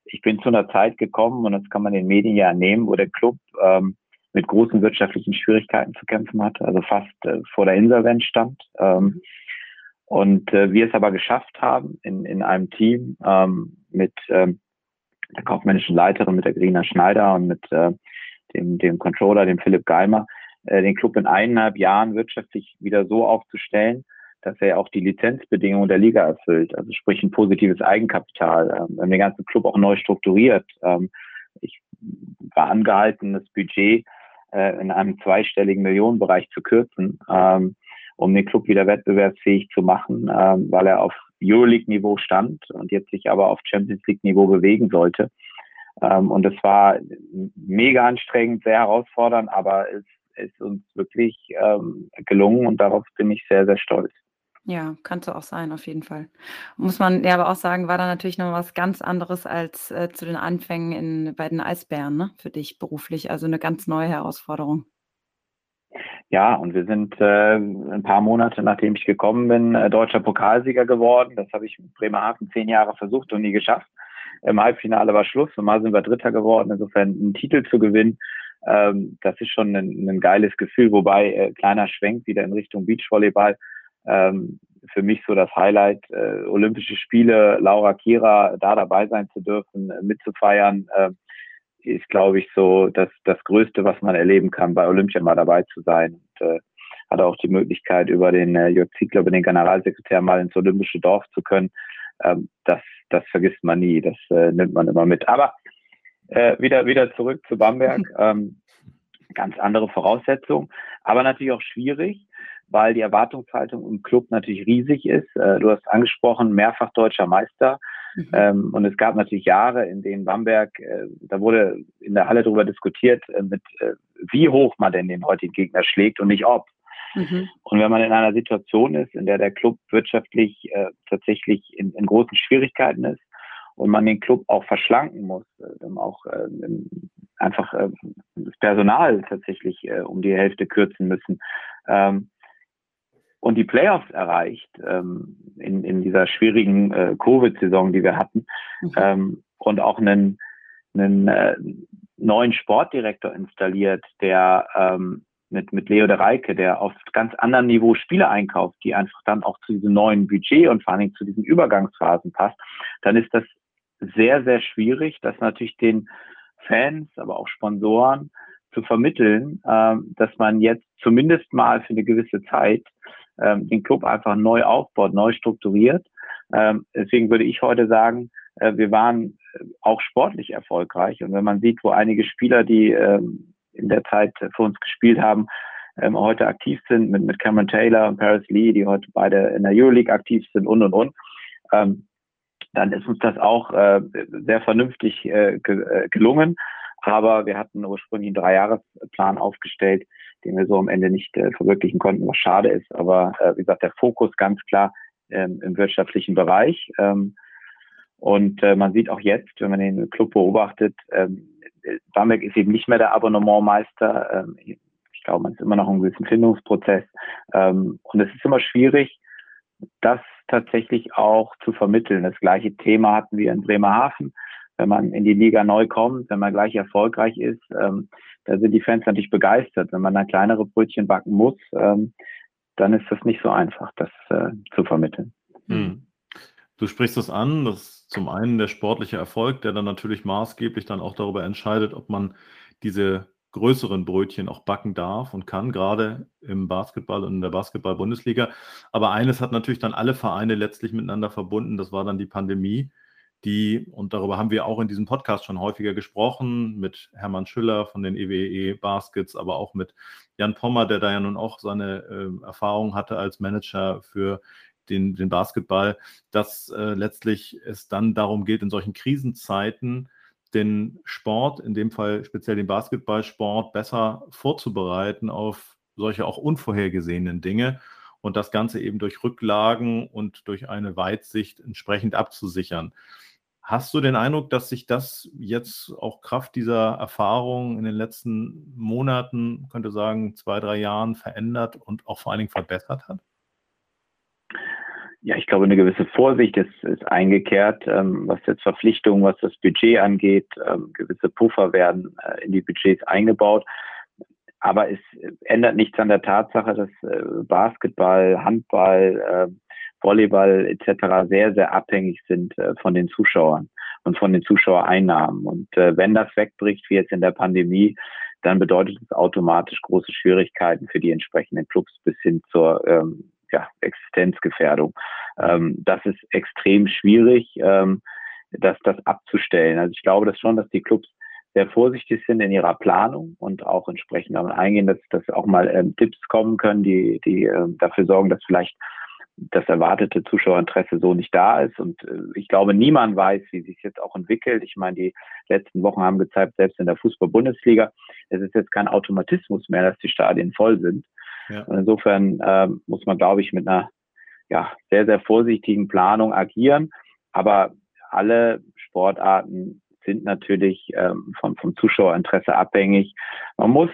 ich bin zu einer Zeit gekommen, und das kann man den Medien ja nehmen, wo der Club ähm, mit großen wirtschaftlichen Schwierigkeiten zu kämpfen hatte, also fast äh, vor der Insolvenz stand. Ähm, und äh, wir es aber geschafft haben, in, in einem Team ähm, mit ähm, der kaufmännischen Leiterin, mit der Grina Schneider und mit äh, dem, dem Controller, dem Philipp Geimer, den Club in eineinhalb Jahren wirtschaftlich wieder so aufzustellen, dass er auch die Lizenzbedingungen der Liga erfüllt, also sprich ein positives Eigenkapital. Ähm, wir haben den ganzen Club auch neu strukturiert. Ähm, ich war angehalten, das Budget äh, in einem zweistelligen Millionenbereich zu kürzen, ähm, um den Club wieder wettbewerbsfähig zu machen, weil er auf Euroleague-Niveau stand und jetzt sich aber auf Champions League-Niveau bewegen sollte. Und es war mega anstrengend, sehr herausfordernd, aber es ist uns wirklich ähm, gelungen und darauf bin ich sehr, sehr stolz. Ja, kannst du auch sein, auf jeden Fall. Muss man ja aber auch sagen, war da natürlich noch was ganz anderes als äh, zu den Anfängen in, bei den Eisbären, ne? Für dich beruflich. Also eine ganz neue Herausforderung. Ja, und wir sind äh, ein paar Monate, nachdem ich gekommen bin, äh, deutscher Pokalsieger geworden. Das habe ich mit Bremerhaven zehn Jahre versucht und nie geschafft. Im Halbfinale war Schluss und mal sind wir Dritter geworden. Insofern einen Titel zu gewinnen, ähm, das ist schon ein, ein geiles Gefühl. Wobei äh, kleiner Schwenk wieder in Richtung Beachvolleyball ähm, für mich so das Highlight, äh, Olympische Spiele, Laura Kira da dabei sein zu dürfen, äh, mitzufeiern, äh, ist, glaube ich, so das, das Größte, was man erleben kann, bei Olympia mal dabei zu sein. Und, äh, hatte auch die Möglichkeit, über den äh, Jörg Ziegler, über den Generalsekretär mal ins Olympische Dorf zu können. Ähm, das, das vergisst man nie, das äh, nimmt man immer mit. Aber äh, wieder, wieder zurück zu Bamberg. *laughs* Ähm, ganz andere Voraussetzungen, aber natürlich auch schwierig weil die Erwartungshaltung im Club natürlich riesig ist. Äh, du hast angesprochen, mehrfach deutscher Meister. Mhm. Ähm, und es gab natürlich Jahre, in denen Bamberg, äh, da wurde in der Halle darüber diskutiert, äh, mit wie hoch man denn den heutigen Gegner schlägt und nicht ob. Mhm. Und wenn man in einer Situation ist, in der der Club wirtschaftlich äh, tatsächlich in, in, großen Schwierigkeiten ist und man den Club auch verschlanken muss, äh, auch äh, einfach das Personal tatsächlich um die Hälfte kürzen müssen, ähm, und die Playoffs erreicht ähm, in, in dieser schwierigen äh, Covid-Saison, die wir hatten, mhm. ähm, und auch einen, einen äh, neuen Sportdirektor installiert, der ähm, mit, mit Leo de Reike, der auf ganz anderem Niveau Spiele einkauft, die einfach dann auch zu diesem neuen Budget und vor allem zu diesen Übergangsphasen passt, dann ist das sehr, sehr schwierig, das natürlich den Fans, aber auch Sponsoren zu vermitteln, äh, dass man jetzt zumindest mal für eine gewisse Zeit ähm, den Club einfach neu aufbaut, neu strukturiert. Ähm, deswegen würde ich heute sagen, äh, wir waren äh, auch sportlich erfolgreich. Und wenn man sieht, wo einige Spieler, die ähm, in der Zeit für uns gespielt haben, ähm, heute aktiv sind, mit, Cameron Taylor und Paris Lee, die heute beide in der Euroleague aktiv sind und und und, ähm, dann ist uns das auch äh, sehr vernünftig äh, ge äh, gelungen. Aber wir hatten ursprünglich einen Dreijahresplan aufgestellt, den wir so am Ende nicht äh, verwirklichen konnten, was schade ist. Aber äh, wie gesagt, der Fokus ganz klar ähm, im wirtschaftlichen Bereich. Ähm, und äh, man sieht auch jetzt, wenn man den Club beobachtet, ähm, Bamberg ist eben nicht mehr der Abonnementmeister. Ähm, ich glaube, man ist immer noch in einem gewissen Findungsprozess. Ähm, und es ist immer schwierig, das tatsächlich auch zu vermitteln. Das gleiche Thema hatten wir in Bremerhaven wenn man in die Liga neu kommt, wenn man gleich erfolgreich ist, ähm, da sind die Fans natürlich begeistert. Wenn man dann kleinere Brötchen backen muss, ähm, dann ist das nicht so einfach, das äh, zu vermitteln. Hm. Du sprichst das an, das ist zum einen der sportliche Erfolg, der dann natürlich maßgeblich dann auch darüber entscheidet, ob man diese größeren Brötchen auch backen darf und kann, gerade im Basketball und in der Basketball-Bundesliga. Aber eines hat natürlich dann alle Vereine letztlich miteinander verbunden, das war dann die Pandemie die, und darüber haben wir auch in diesem Podcast schon häufiger gesprochen, mit Hermann Schüller von den EWE e Baskets, aber auch mit Jan Pommer, der da ja nun auch seine äh, Erfahrung hatte als Manager für den, den Basketball, dass äh, letztlich es dann darum geht, in solchen Krisenzeiten den Sport, in dem Fall speziell den Basketballsport, besser vorzubereiten auf solche auch unvorhergesehenen Dinge und das Ganze eben durch Rücklagen und durch eine Weitsicht entsprechend abzusichern. Hast du den Eindruck, dass sich das jetzt auch Kraft dieser Erfahrung in den letzten Monaten, könnte sagen, zwei, drei Jahren verändert und auch vor allen Dingen verbessert hat? Ja, ich glaube, eine gewisse Vorsicht ist, ist eingekehrt, ähm, was jetzt Verpflichtungen, was das Budget angeht. Ähm, gewisse Puffer werden äh, in die Budgets eingebaut. aber es ändert nichts an der Tatsache, dass äh, Basketball, Handball, äh, Volleyball etc. sehr, sehr abhängig sind äh, von den Zuschauern und von den Zuschauereinnahmen. Und äh, wenn das wegbricht, wie jetzt in der Pandemie, dann bedeutet es automatisch große Schwierigkeiten für die entsprechenden Clubs bis hin zur ähm, ja, Existenzgefährdung. Ähm, das ist extrem schwierig, ähm, das, das abzustellen. Also ich glaube das schon, dass die Clubs sehr vorsichtig sind in ihrer Planung und auch entsprechend damit eingehen, dass, dass auch mal ähm, Tipps kommen können, die, die äh, dafür sorgen, dass vielleicht das erwartete Zuschauerinteresse so nicht da ist. Und äh, ich glaube, niemand weiß, wie sich jetzt auch entwickelt. Ich meine, die letzten Wochen haben gezeigt, selbst in der Fußball-Bundesliga, es ist jetzt kein Automatismus mehr, dass die Stadien voll sind. Ja. Und insofern äh, muss man, glaube ich, mit einer ja, sehr, sehr vorsichtigen Planung agieren. Aber alle Sportarten sind natürlich ähm, vom, vom Zuschauerinteresse abhängig. Man muss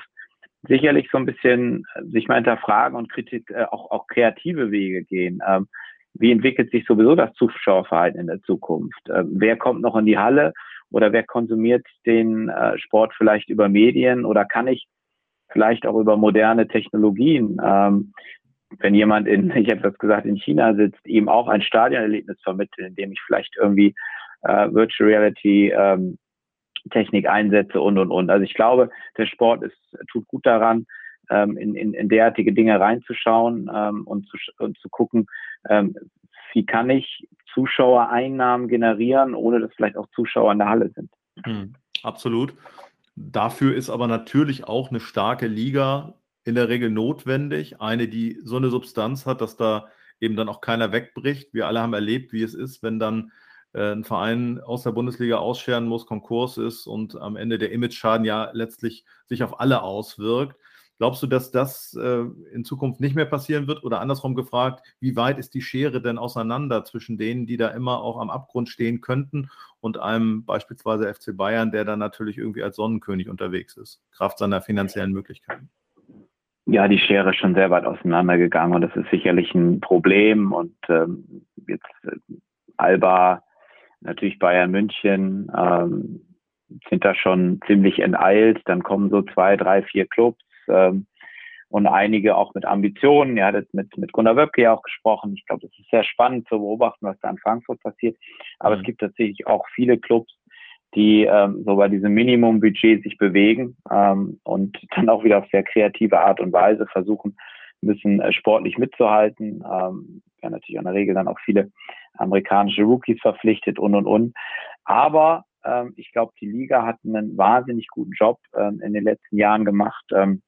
sicherlich so ein bisschen äh, sich mal hinterfragen und Kritik, äh, auch, auch kreative Wege gehen. Ähm, wie entwickelt sich sowieso das Zuschauerverhalten in der Zukunft? Ähm, wer kommt noch in die Halle oder wer konsumiert den äh, Sport vielleicht über Medien oder kann ich vielleicht auch über moderne Technologien, ähm, wenn jemand in, *laughs* ich habe das gesagt, in China sitzt, ihm auch ein Stadionerlebnis vermitteln, indem ich vielleicht irgendwie äh, Virtual Reality ähm, Technik einsetze und und und. Also ich glaube, der Sport ist, tut gut daran, ähm, in, in, in derartige Dinge reinzuschauen ähm, und, zu, und zu gucken, ähm, wie kann ich Zuschauereinnahmen generieren, ohne dass vielleicht auch Zuschauer in der Halle sind. Hm, absolut. Dafür ist aber natürlich auch eine starke Liga in der Regel notwendig. Eine, die so eine Substanz hat, dass da eben dann auch keiner wegbricht. Wir alle haben erlebt, wie es ist, wenn dann äh, ein Verein aus der Bundesliga ausscheren muss, Konkurs ist und am Ende der Image-Schaden ja letztlich sich auf alle auswirkt. Glaubst du, dass das äh, in Zukunft nicht mehr passieren wird? Oder andersrum gefragt, wie weit ist die Schere denn auseinander zwischen denen, die da immer auch am Abgrund stehen könnten und einem beispielsweise FC Bayern, der dann natürlich irgendwie als Sonnenkönig unterwegs ist, Kraft seiner finanziellen Möglichkeiten? Ja, die Schere ist schon sehr weit auseinandergegangen und das ist sicherlich ein Problem. Und ähm, jetzt äh, Alba natürlich Bayern München ähm, sind da schon ziemlich enteilt. Dann kommen so zwei, drei, vier Clubs ähm, und einige auch mit Ambitionen. Ihr hattet mit, mit Gunnar Wöbke ja auch gesprochen. Ich glaube, es ist sehr spannend zu beobachten, was da in Frankfurt passiert. Aber mhm. es gibt tatsächlich auch viele Clubs, die ähm, so bei diesem Minimumbudget sich bewegen ähm, und dann auch wieder auf sehr kreative Art und Weise versuchen, ein bisschen äh, sportlich mitzuhalten. Ähm, ja, natürlich in der Regel dann auch viele amerikanische Rookies verpflichtet und und und. Aber ähm, ich glaube, die Liga hat einen wahnsinnig guten Job ähm, in den letzten Jahren gemacht, ähm,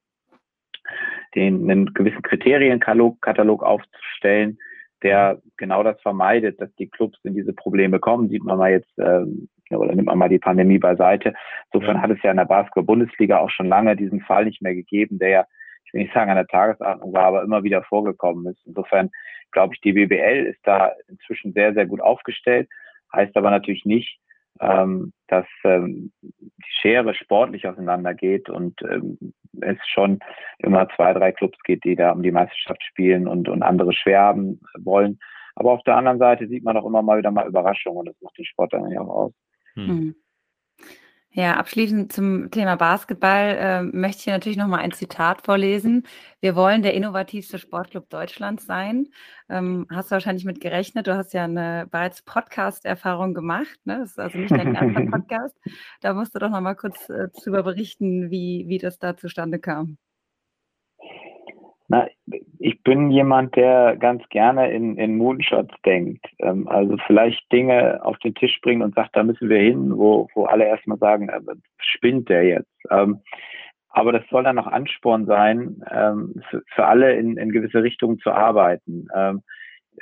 den einen gewissen Kriterienkatalog aufzustellen, der genau das vermeidet, dass die Clubs in diese Probleme kommen. Sieht man mal jetzt, ähm, oder nimmt man mal die Pandemie beiseite. Insofern ja. hat es ja in der Basketball-Bundesliga auch schon lange diesen Fall nicht mehr gegeben, der ja, ich will nicht sagen an der Tagesordnung war, aber immer wieder vorgekommen ist. Insofern glaube ich, die BBL ist da inzwischen sehr, sehr gut aufgestellt. Heißt aber natürlich nicht, ähm, dass ähm, die Schere sportlich auseinandergeht und ähm, es schon immer zwei, drei Clubs geht, die da um die Meisterschaft spielen und, und andere schwer haben wollen. Aber auf der anderen Seite sieht man auch immer mal wieder mal Überraschungen und das macht den Sport dann ja auch aus. Hm. Ja, abschließend zum Thema Basketball äh, möchte ich natürlich noch mal ein Zitat vorlesen. Wir wollen der innovativste Sportclub Deutschlands sein. Ähm, hast du wahrscheinlich mit gerechnet. Du hast ja eine bereits Podcast-Erfahrung gemacht. Ne? Das ist also nicht dein erster *laughs* Podcast. Da musst du doch noch mal kurz äh, darüber berichten, wie, wie das da zustande kam. Na, ich bin jemand, der ganz gerne in, in Moonshots denkt. Ähm, also vielleicht Dinge auf den Tisch bringen und sagt, da müssen wir hin, wo, wo alle erstmal sagen, äh, spinnt der jetzt. Ähm, aber das soll dann auch Ansporn sein, ähm, für, für alle in, in gewisse Richtungen zu arbeiten. Ähm,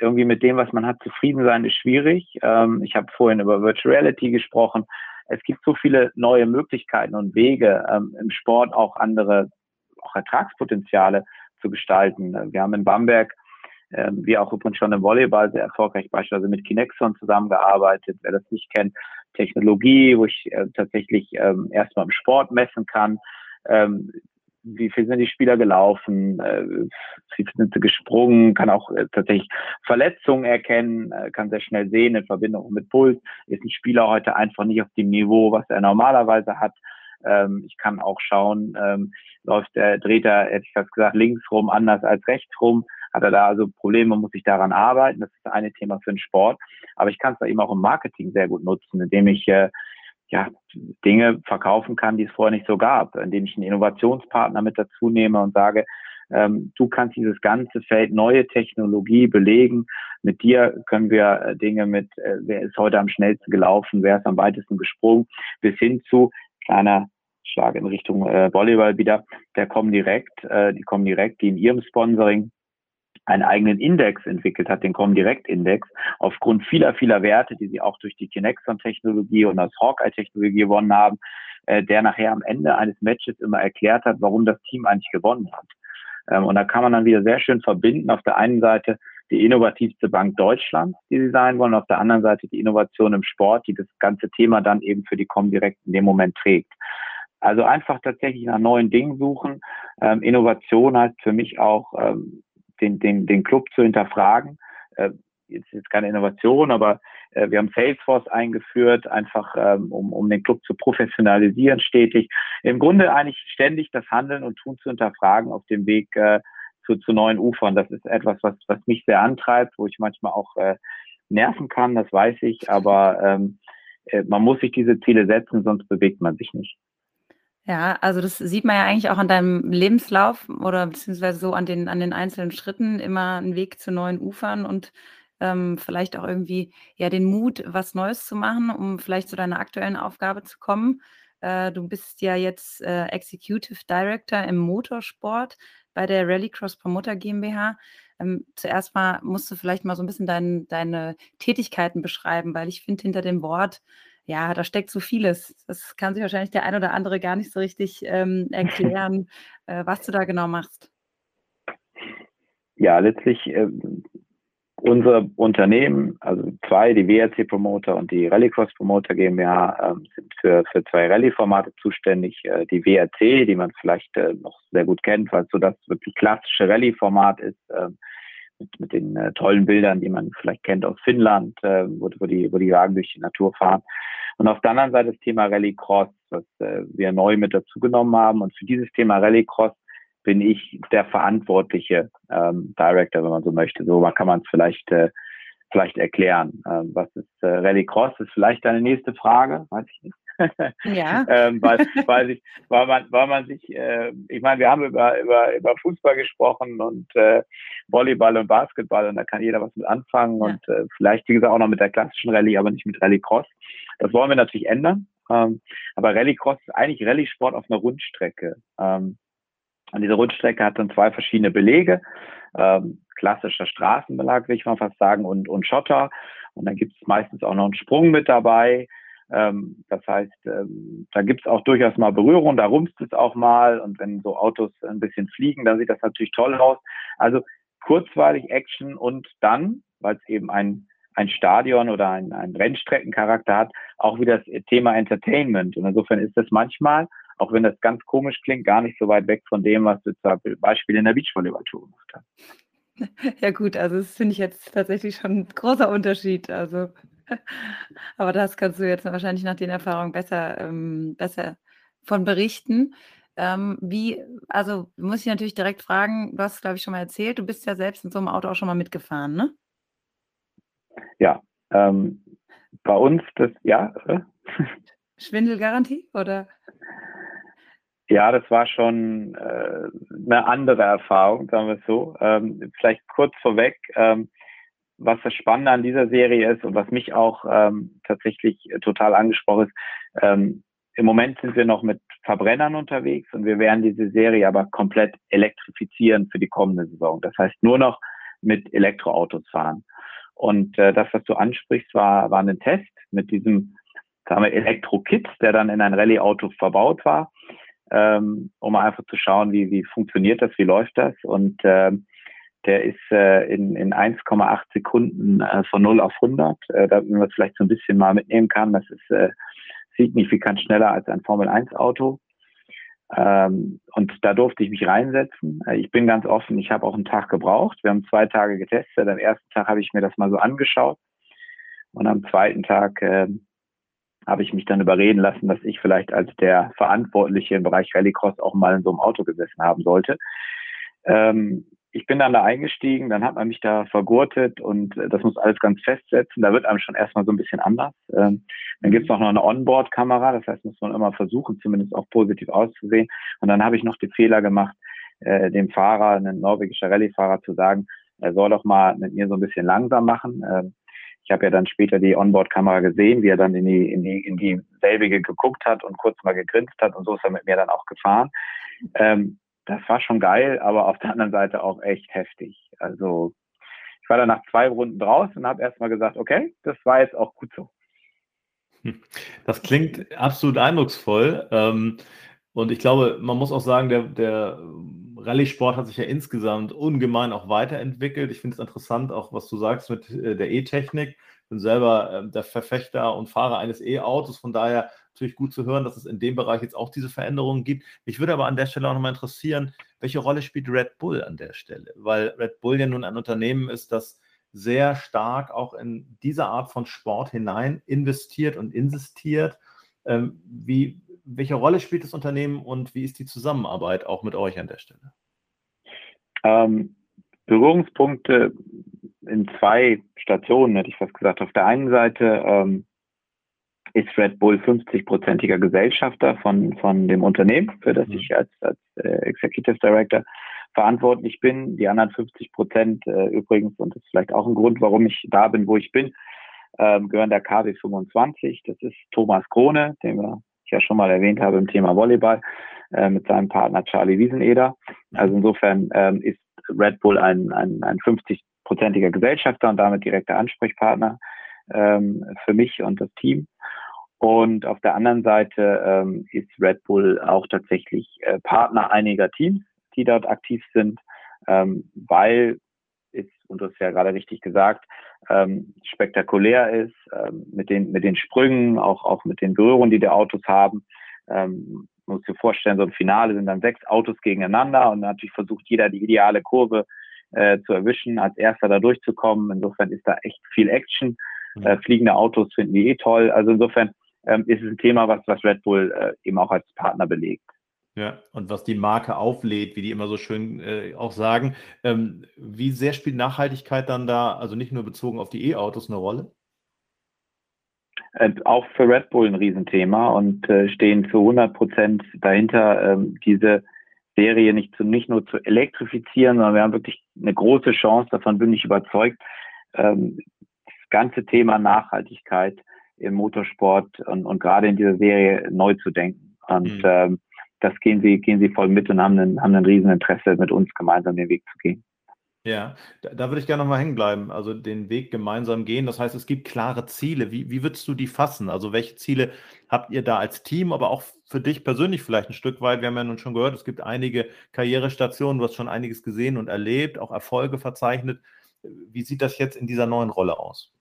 irgendwie mit dem, was man hat, zufrieden sein, ist schwierig. Ähm, ich habe vorhin über Virtual Reality gesprochen. Es gibt so viele neue Möglichkeiten und Wege, ähm, im Sport auch andere, auch Ertragspotenziale zu gestalten. Wir haben in Bamberg, äh, wie auch übrigens schon im Volleyball, sehr erfolgreich beispielsweise mit Kinexon zusammengearbeitet. Wer das nicht kennt, Technologie, wo ich äh, tatsächlich ähm, erstmal im Sport messen kann. Ähm, wie viel sind die Spieler gelaufen, äh, wie viel sind sie gesprungen, kann auch äh, tatsächlich Verletzungen erkennen, äh, kann sehr schnell sehen in Verbindung mit Puls. Ist ein Spieler heute einfach nicht auf dem Niveau, was er normalerweise hat. Ähm, ich kann auch schauen, ähm, läuft der, dreht er, hätte ich fast gesagt, links rum anders als rechts rum. Hat er da also Probleme, muss ich daran arbeiten. Das ist eine Thema für den Sport. Aber ich kann es da eben auch im Marketing sehr gut nutzen, indem ich äh, ja, Dinge verkaufen kann, die es vorher nicht so gab, indem ich einen Innovationspartner mit dazu nehme und sage, ähm, du kannst dieses ganze Feld neue Technologie belegen. Mit dir können wir äh, Dinge mit, äh, wer ist heute am schnellsten gelaufen, wer ist am weitesten gesprungen, bis hin zu kleiner Schlag in Richtung äh, Volleyball wieder, der kommen direkt, äh, die kommen direkt, die in ihrem Sponsoring einen eigenen Index entwickelt hat, den Comdirect-Index, aufgrund vieler, vieler Werte, die sie auch durch die Kinexon-Technologie und das Hawkeye-Technologie gewonnen haben, äh, der nachher am Ende eines Matches immer erklärt hat, warum das Team eigentlich gewonnen hat. Ähm, und da kann man dann wieder sehr schön verbinden, auf der einen Seite die innovativste Bank Deutschlands, die sie sein wollen, auf der anderen Seite die Innovation im Sport, die das ganze Thema dann eben für die Comdirect in dem Moment trägt. Also einfach tatsächlich nach neuen Dingen suchen. Ähm, Innovation heißt für mich auch ähm, den, den, den Club zu hinterfragen. Äh, jetzt ist keine Innovation, aber äh, wir haben Salesforce eingeführt, einfach ähm, um, um den Club zu professionalisieren stetig. Im Grunde eigentlich ständig das Handeln und Tun zu hinterfragen auf dem Weg äh, zu, zu neuen Ufern. Das ist etwas, was, was mich sehr antreibt, wo ich manchmal auch äh, nerven kann, das weiß ich, aber ähm, äh, man muss sich diese Ziele setzen, sonst bewegt man sich nicht. Ja, also das sieht man ja eigentlich auch an deinem Lebenslauf oder beziehungsweise so an den, an den einzelnen Schritten immer einen Weg zu neuen Ufern und ähm, vielleicht auch irgendwie ja den Mut, was Neues zu machen, um vielleicht zu deiner aktuellen Aufgabe zu kommen. Äh, du bist ja jetzt äh, Executive Director im Motorsport bei der Rallycross Promoter GmbH. Ähm, zuerst mal musst du vielleicht mal so ein bisschen dein, deine Tätigkeiten beschreiben, weil ich finde, hinter dem Wort ja, da steckt so vieles. Das kann sich wahrscheinlich der ein oder andere gar nicht so richtig ähm, erklären, äh, was du da genau machst. Ja, letztlich äh, unsere Unternehmen, also zwei, die WRC Promoter und die Rallycross Promoter GmbH, äh, sind für, für zwei Rallye-Formate zuständig. Äh, die WRC, die man vielleicht äh, noch sehr gut kennt, weil so das wirklich klassische Rallye-Format ist, ähm, mit, mit den äh, tollen Bildern, die man vielleicht kennt aus Finnland, äh, wo, wo, die, wo die Wagen durch die Natur fahren. Und auf der anderen Seite das Thema Rallycross, was äh, wir neu mit dazugenommen haben. Und für dieses Thema Rallycross bin ich der verantwortliche ähm, Director, wenn man so möchte. So kann man es vielleicht äh, vielleicht erklären. Ähm, was ist äh, Rallycross? Ist vielleicht deine nächste Frage, weiß ich nicht. Ja. *laughs* ähm, weil, weil, sich, weil, man, weil man sich, äh, ich meine, wir haben über, über, über Fußball gesprochen und äh, Volleyball und Basketball und da kann jeder was mit anfangen ja. und äh, vielleicht, wie gesagt, auch noch mit der klassischen Rallye, aber nicht mit Rallycross. Das wollen wir natürlich ändern. Ähm, aber Rallycross ist eigentlich Rallye-Sport auf einer Rundstrecke. Ähm, und diese Rundstrecke hat dann zwei verschiedene Belege. Ähm, klassischer Straßenbelag, will ich mal fast sagen, und, und Schotter. Und dann gibt es meistens auch noch einen Sprung mit dabei. Ähm, das heißt, ähm, da gibt es auch durchaus mal Berührung, da rumst es auch mal und wenn so Autos ein bisschen fliegen, dann sieht das natürlich toll aus. Also kurzweilig Action und dann, weil es eben ein, ein Stadion oder ein, ein Rennstreckencharakter hat, auch wieder das Thema Entertainment. Und insofern ist das manchmal, auch wenn das ganz komisch klingt, gar nicht so weit weg von dem, was du zum Beispiel in der Beachvolleyball-Tour gemacht hast. *laughs* Ja gut, also das finde ich jetzt tatsächlich schon ein großer Unterschied. Also Aber das kannst du jetzt wahrscheinlich nach den Erfahrungen besser, ähm, besser von berichten. Ähm, wie, also muss ich natürlich direkt fragen, du hast, glaube ich, schon mal erzählt, du bist ja selbst in so einem Auto auch schon mal mitgefahren, ne? Ja, ähm, bei uns das, ja. Äh? Schwindelgarantie oder? Ja, das war schon äh, eine andere Erfahrung, sagen wir es so. Ähm, vielleicht kurz vorweg. Ähm, was das Spannende an dieser Serie ist und was mich auch ähm, tatsächlich total angesprochen ist, ähm, im Moment sind wir noch mit Verbrennern unterwegs und wir werden diese Serie aber komplett elektrifizieren für die kommende Saison. Das heißt nur noch mit Elektroautos fahren. Und äh, das, was du ansprichst, war, war ein Test mit diesem Elektro-Kit, der dann in ein Rallye-Auto verbaut war, ähm, um einfach zu schauen, wie, wie funktioniert das, wie läuft das. Und ähm, der ist äh, in, in 1,8 Sekunden äh, von 0 auf 100. Äh, da, man es vielleicht so ein bisschen mal mitnehmen kann, das ist äh, signifikant schneller als ein Formel-1-Auto. Ähm, und da durfte ich mich reinsetzen. Äh, ich bin ganz offen, ich habe auch einen Tag gebraucht. Wir haben zwei Tage getestet. Am ersten Tag habe ich mir das mal so angeschaut. Und am zweiten Tag äh, habe ich mich dann überreden lassen, dass ich vielleicht als der Verantwortliche im Bereich Rallycross auch mal in so einem Auto gesessen haben sollte. Ähm, ich bin dann da eingestiegen, dann hat man mich da vergurtet und äh, das muss alles ganz festsetzen. Da wird einem schon erstmal so ein bisschen anders. Ähm, dann gibt es auch noch eine Onboard-Kamera, das heißt, muss man immer versuchen, zumindest auch positiv auszusehen. Und dann habe ich noch den Fehler gemacht, äh, dem Fahrer, einem norwegischer Rallye-Fahrer zu sagen, er soll doch mal mit mir so ein bisschen langsam machen. Ähm, ich habe ja dann später die Onboard-Kamera gesehen, wie er dann in die, in die, in die selbige geguckt hat und kurz mal gegrinst hat und so ist er mit mir dann auch gefahren. Ähm, das war schon geil, aber auf der anderen Seite auch echt heftig. Also ich war dann nach zwei Runden draußen und habe erstmal gesagt, okay, das war jetzt auch gut so. Das klingt absolut eindrucksvoll. Ähm, und ich glaube, man muss auch sagen, der, der Rallye-Sport hat sich ja insgesamt ungemein auch weiterentwickelt. Ich finde es interessant, auch was du sagst mit äh, der E-Technik. Ich bin selber äh, der Verfechter und Fahrer eines E-Autos, von daher natürlich gut zu hören, dass es in dem Bereich jetzt auch diese Veränderungen gibt. Mich würde aber an der Stelle auch nochmal interessieren, welche Rolle spielt Red Bull an der Stelle? Weil Red Bull ja nun ein Unternehmen ist, das sehr stark auch in diese Art von Sport hinein investiert und insistiert. Ähm, wie, welche Rolle spielt das Unternehmen und wie ist die Zusammenarbeit auch mit euch an der Stelle? Ähm, Berührungspunkte in zwei Stationen, hätte ich fast gesagt. Auf der einen Seite ähm, ist Red Bull 50-prozentiger Gesellschafter von, von dem Unternehmen, für das mhm. ich als, als äh, Executive Director verantwortlich bin. Die anderen 50 Prozent äh, übrigens, und das ist vielleicht auch ein Grund, warum ich da bin, wo ich bin, ähm, gehören der KW 25. Das ist Thomas Krone, den wir ich ja schon mal erwähnt habe im Thema Volleyball, äh, mit seinem Partner Charlie Wieseneder. Also insofern ähm, ist Red Bull ein, ein, ein 50-prozentiger Gesellschafter und damit direkter Ansprechpartner ähm, für mich und das Team. Und auf der anderen Seite ähm, ist Red Bull auch tatsächlich äh, Partner einiger Teams, die dort aktiv sind, ähm, weil ist, und du hast ja gerade richtig gesagt, ähm, spektakulär ist, ähm, mit, den, mit den Sprüngen, auch, auch mit den Berührungen, die die Autos haben. Ähm, man muss sich vorstellen, so ein Finale sind dann sechs Autos gegeneinander und natürlich versucht jeder die ideale Kurve äh, zu erwischen, als erster da durchzukommen. Insofern ist da echt viel Action. Äh, fliegende Autos finden die eh toll. Also insofern ähm, ist es ein Thema, was, was Red Bull äh, eben auch als Partner belegt. Ja, und was die Marke auflädt, wie die immer so schön äh, auch sagen. Ähm, wie sehr spielt Nachhaltigkeit dann da, also nicht nur bezogen auf die E-Autos, eine Rolle? Äh, auch für Red Bull ein Riesenthema und äh, stehen zu 100 Prozent dahinter, ähm, diese Serie nicht, zu, nicht nur zu elektrifizieren, sondern wir haben wirklich eine große Chance, davon bin ich überzeugt, ähm, das ganze Thema Nachhaltigkeit im Motorsport und, und gerade in dieser Serie neu zu denken. Und mhm. ähm, das gehen sie, gehen sie voll mit und haben ein, haben ein Rieseninteresse, mit uns gemeinsam den Weg zu gehen. Ja, da, da würde ich gerne nochmal hängen bleiben, also den Weg gemeinsam gehen. Das heißt, es gibt klare Ziele. Wie, wie würdest du die fassen? Also welche Ziele habt ihr da als Team, aber auch für dich persönlich vielleicht ein Stück weit? Wir haben ja nun schon gehört, es gibt einige Karrierestationen, du hast schon einiges gesehen und erlebt, auch Erfolge verzeichnet. Wie sieht das jetzt in dieser neuen Rolle aus?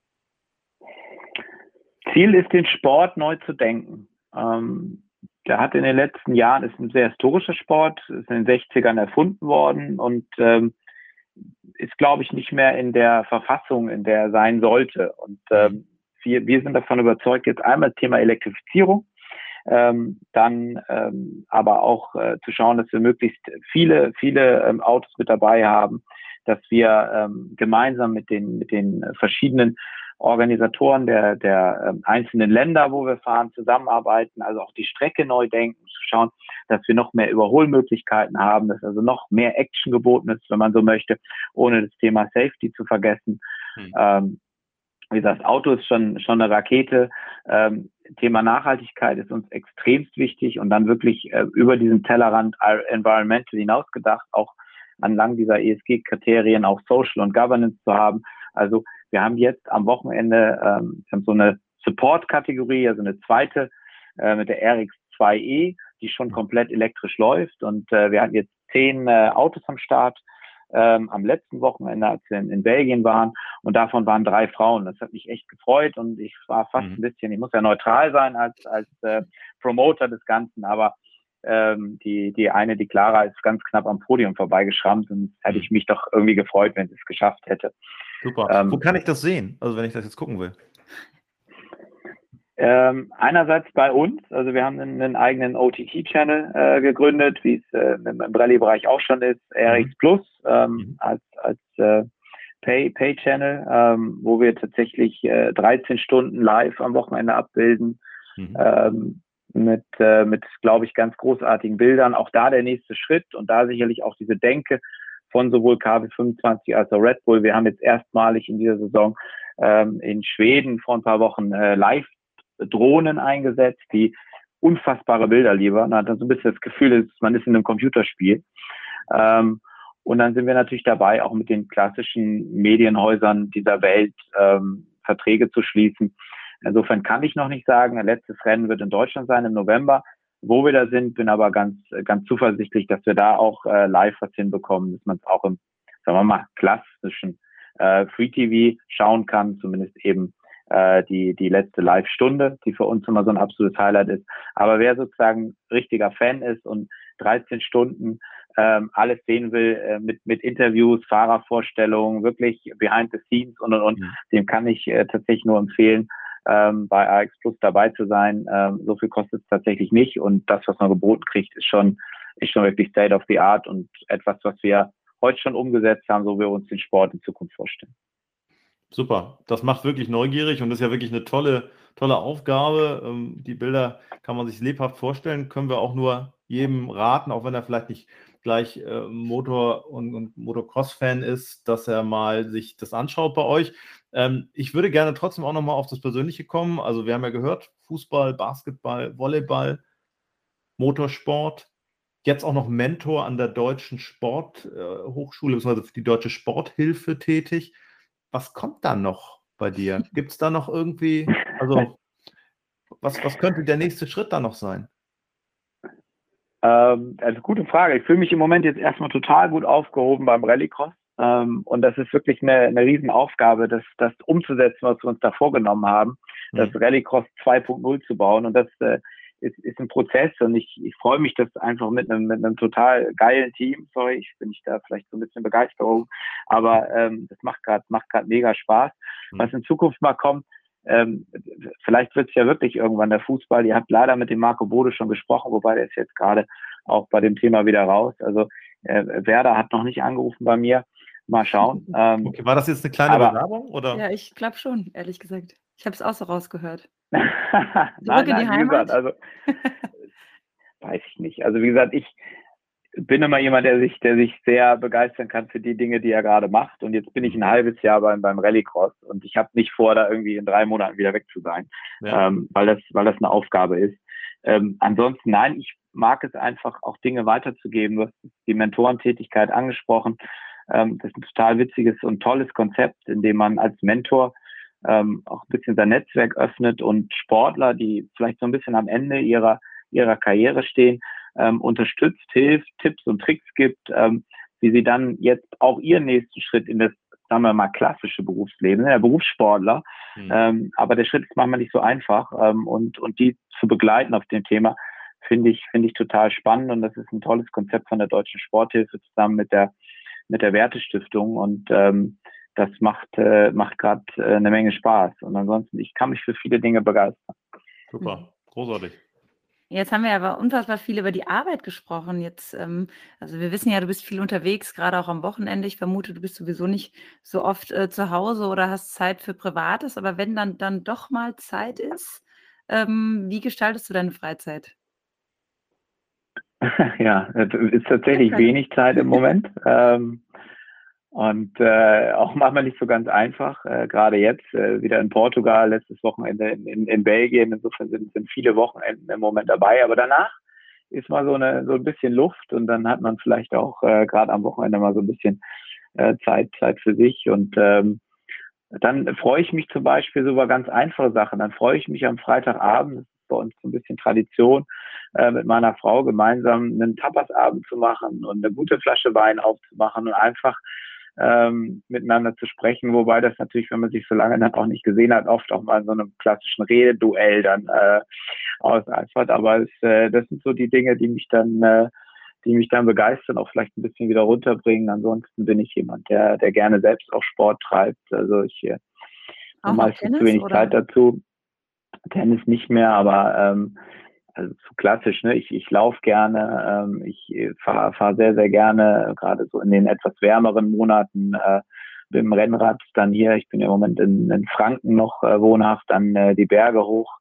Ziel ist, den Sport neu zu denken. Ähm, der hat in den letzten Jahren, ist ein sehr historischer Sport, ist in den 60ern erfunden worden und ähm, ist, glaube ich, nicht mehr in der Verfassung, in der er sein sollte. Und ähm, wir, wir sind davon überzeugt, jetzt einmal das Thema Elektrifizierung, ähm, dann ähm, aber auch äh, zu schauen, dass wir möglichst viele, viele ähm, Autos mit dabei haben, dass wir ähm, gemeinsam mit den, mit den verschiedenen Organisatoren der, der äh, einzelnen Länder, wo wir fahren, zusammenarbeiten, also auch die Strecke neu denken, zu schauen, dass wir noch mehr Überholmöglichkeiten haben, dass also noch mehr Action geboten ist, wenn man so möchte, ohne das Thema Safety zu vergessen. Hm. Ähm, wie gesagt, Auto ist schon, schon eine Rakete. Ähm, Thema Nachhaltigkeit ist uns extremst wichtig und dann wirklich äh, über diesen Tellerrand Environmental hinausgedacht, auch anlang dieser ESG-Kriterien auch Social und Governance zu haben. Also wir haben jetzt am Wochenende ähm, so eine Support-Kategorie, also eine zweite äh, mit der RX2E, die schon komplett elektrisch läuft. Und äh, wir hatten jetzt zehn äh, Autos am Start ähm, am letzten Wochenende, als wir in, in, Belgien waren. Und davon waren drei Frauen. Das hat mich echt gefreut und ich war fast mhm. ein bisschen, ich muss ja neutral sein als, als äh, Promoter des Ganzen, aber ähm, die, die eine, die Clara, ist ganz knapp am Podium vorbeigeschrammt und hätte ich mhm. mich doch irgendwie gefreut, wenn sie es geschafft hätte. Super. Ähm, Wo kann ich das sehen? Also wenn ich das jetzt gucken will. Ähm, einerseits bei uns, also wir haben einen, einen eigenen OTT-Channel äh, gegründet, wie es äh, im, Rallye-Bereich auch schon ist, RX mhm. Plus ähm, mhm. als, als äh, Pay-Channel, Pay ähm, wo wir tatsächlich äh, 13 Stunden live am Wochenende abbilden. Mhm. Ähm, mit, äh, mit glaube ich, ganz großartigen Bildern. Auch da der nächste Schritt und da sicherlich auch diese Denke von sowohl KW25 als auch Red Bull. Wir haben jetzt erstmalig in dieser Saison ähm, in Schweden vor ein paar Wochen äh, Live-Drohnen eingesetzt, die unfassbare Bilder liefern. Man hat dann so ein bisschen das Gefühl, man ist in einem Computerspiel. Ähm, und dann sind wir natürlich dabei, auch mit den klassischen Medienhäusern dieser Welt ähm, Verträge zu schließen. Insofern kann ich noch nicht sagen, letztes Rennen wird in Deutschland sein im November. Wo wir da sind, bin aber ganz, ganz zuversichtlich, dass wir da auch äh, live was hinbekommen, dass man es auch im, sagen wir mal, klassischen äh, Free TV schauen kann, zumindest eben äh, die, die letzte Live-Stunde, die für uns immer so ein absolutes Highlight ist. Aber wer sozusagen richtiger Fan ist und 13 Stunden ähm, alles sehen will äh, mit, mit Interviews, Fahrervorstellungen, wirklich behind the scenes und und und, mhm. dem kann ich äh, tatsächlich nur empfehlen, ähm, bei AX Plus dabei zu sein. Ähm, so viel kostet es tatsächlich nicht und das, was man geboten kriegt, ist schon, ist schon wirklich State of the Art und etwas, was wir heute schon umgesetzt haben, so wie wir uns den Sport in Zukunft vorstellen. Super, das macht wirklich neugierig und ist ja wirklich eine tolle, tolle Aufgabe. Ähm, die Bilder kann man sich lebhaft vorstellen, können wir auch nur jedem raten, auch wenn er vielleicht nicht gleich äh, Motor- und, und Motocross-Fan ist, dass er mal sich das anschaut bei euch. Ähm, ich würde gerne trotzdem auch nochmal auf das Persönliche kommen. Also wir haben ja gehört, Fußball, Basketball, Volleyball, Motorsport, jetzt auch noch Mentor an der Deutschen Sporthochschule, äh, beziehungsweise die Deutsche Sporthilfe tätig. Was kommt da noch bei dir? Gibt es da noch irgendwie, also was, was könnte der nächste Schritt da noch sein? Ähm, also gute Frage. Ich fühle mich im Moment jetzt erstmal total gut aufgehoben beim Rallycross. Ähm, und das ist wirklich eine, eine Riesenaufgabe, das, das umzusetzen, was wir uns da vorgenommen haben, mhm. das Rallycross 2.0 zu bauen. Und das äh, ist, ist ein Prozess und ich, ich freue mich, das einfach mit einem, mit einem total geilen Team, sorry, ich bin nicht da vielleicht so ein bisschen Begeisterung, aber ähm, das macht gerade macht gerade mega Spaß. Mhm. Was in Zukunft mal kommt, ähm, vielleicht wird es ja wirklich irgendwann der Fußball. Ihr habt leider mit dem Marco Bode schon gesprochen, wobei der ist jetzt gerade auch bei dem Thema wieder raus. Also äh, Werder hat noch nicht angerufen bei mir. Mal schauen. *laughs* Ähm, okay, war das jetzt eine kleine aber, Bewerbung? Oder? Ja, ich glaube schon, ehrlich gesagt. Ich habe es auch so rausgehört. *laughs* Zurück nein, in die Heimat? Gesagt, also, *laughs* weiß ich nicht. Also wie gesagt, ich, bin immer jemand, der sich, der sich sehr begeistern kann für die Dinge, die er gerade macht. Und jetzt bin ich ein halbes Jahr beim, beim Rallycross und ich habe nicht vor, da irgendwie in drei Monaten wieder weg zu sein, ja. ähm, weil das, weil das eine Aufgabe ist. Ähm, ansonsten, nein, ich mag es einfach, auch Dinge weiterzugeben. Du hast die Mentorentätigkeit angesprochen. Ähm, das ist ein total witziges und tolles Konzept, in dem man als Mentor ähm, auch ein bisschen sein Netzwerk öffnet und Sportler, die vielleicht so ein bisschen am Ende ihrer, ihrer Karriere stehen, ähm, unterstützt, hilft, Tipps und Tricks gibt, ähm, wie sie dann jetzt auch ihren nächsten Schritt in das, sagen wir mal, klassische Berufsleben, der Berufssportler. Mhm. Ähm, aber der Schritt ist manchmal nicht so einfach ähm, und, und die zu begleiten auf dem Thema, finde ich, finde ich total spannend und das ist ein tolles Konzept von der Deutschen Sporthilfe zusammen mit der, mit der Wertestiftung und ähm, das macht, äh, macht gerade äh, eine Menge Spaß. Und ansonsten, ich kann mich für viele Dinge begeistern. Super, großartig. Jetzt haben wir aber unfassbar viel über die Arbeit gesprochen. Jetzt, ähm, also wir wissen ja, du bist viel unterwegs, gerade auch am Wochenende. Ich vermute, du bist sowieso nicht so oft äh, zu Hause oder hast Zeit für Privates. Aber wenn dann, dann doch mal Zeit ist, ähm, wie gestaltest du deine Freizeit? *laughs* Ja, es ist tatsächlich wenig Zeit im Moment. Ähm, und äh, auch manchmal nicht so ganz einfach, äh, gerade jetzt äh, wieder in Portugal, letztes Wochenende in, in, in Belgien. Insofern sind, sind viele Wochenenden im Moment dabei. Aber danach ist mal so, eine, so ein bisschen Luft und dann hat man vielleicht auch äh, gerade am Wochenende mal so ein bisschen äh, Zeit, Zeit für sich. Und ähm, dann freue ich mich zum Beispiel so über ganz einfache Sachen. Dann freue ich mich am Freitagabend, das ist bei uns so ein bisschen Tradition, äh, mit meiner Frau gemeinsam einen Tapasabend zu machen und eine gute Flasche Wein aufzumachen und einfach ähm, miteinander zu sprechen, wobei das natürlich, wenn man sich so lange dann auch nicht gesehen hat, oft auch mal in so einem klassischen Rededuell dann äh, auseifert. Aber es, äh, das sind so die Dinge, die mich dann, äh, die mich dann begeistern, auch vielleicht ein bisschen wieder runterbringen. Ansonsten bin ich jemand, der, der gerne selbst auch Sport treibt. Also ich äh, habe meistens zu wenig oder? Zeit dazu. Tennis nicht mehr, aber ähm, also zu klassisch, ne? Ich, ich laufe gerne, ähm, ich fahre fahr sehr, sehr gerne, gerade so in den etwas wärmeren Monaten äh, mit dem Rennrad dann hier, ich bin im Moment in, in Franken noch äh, wohnhaft, dann äh, die Berge hoch.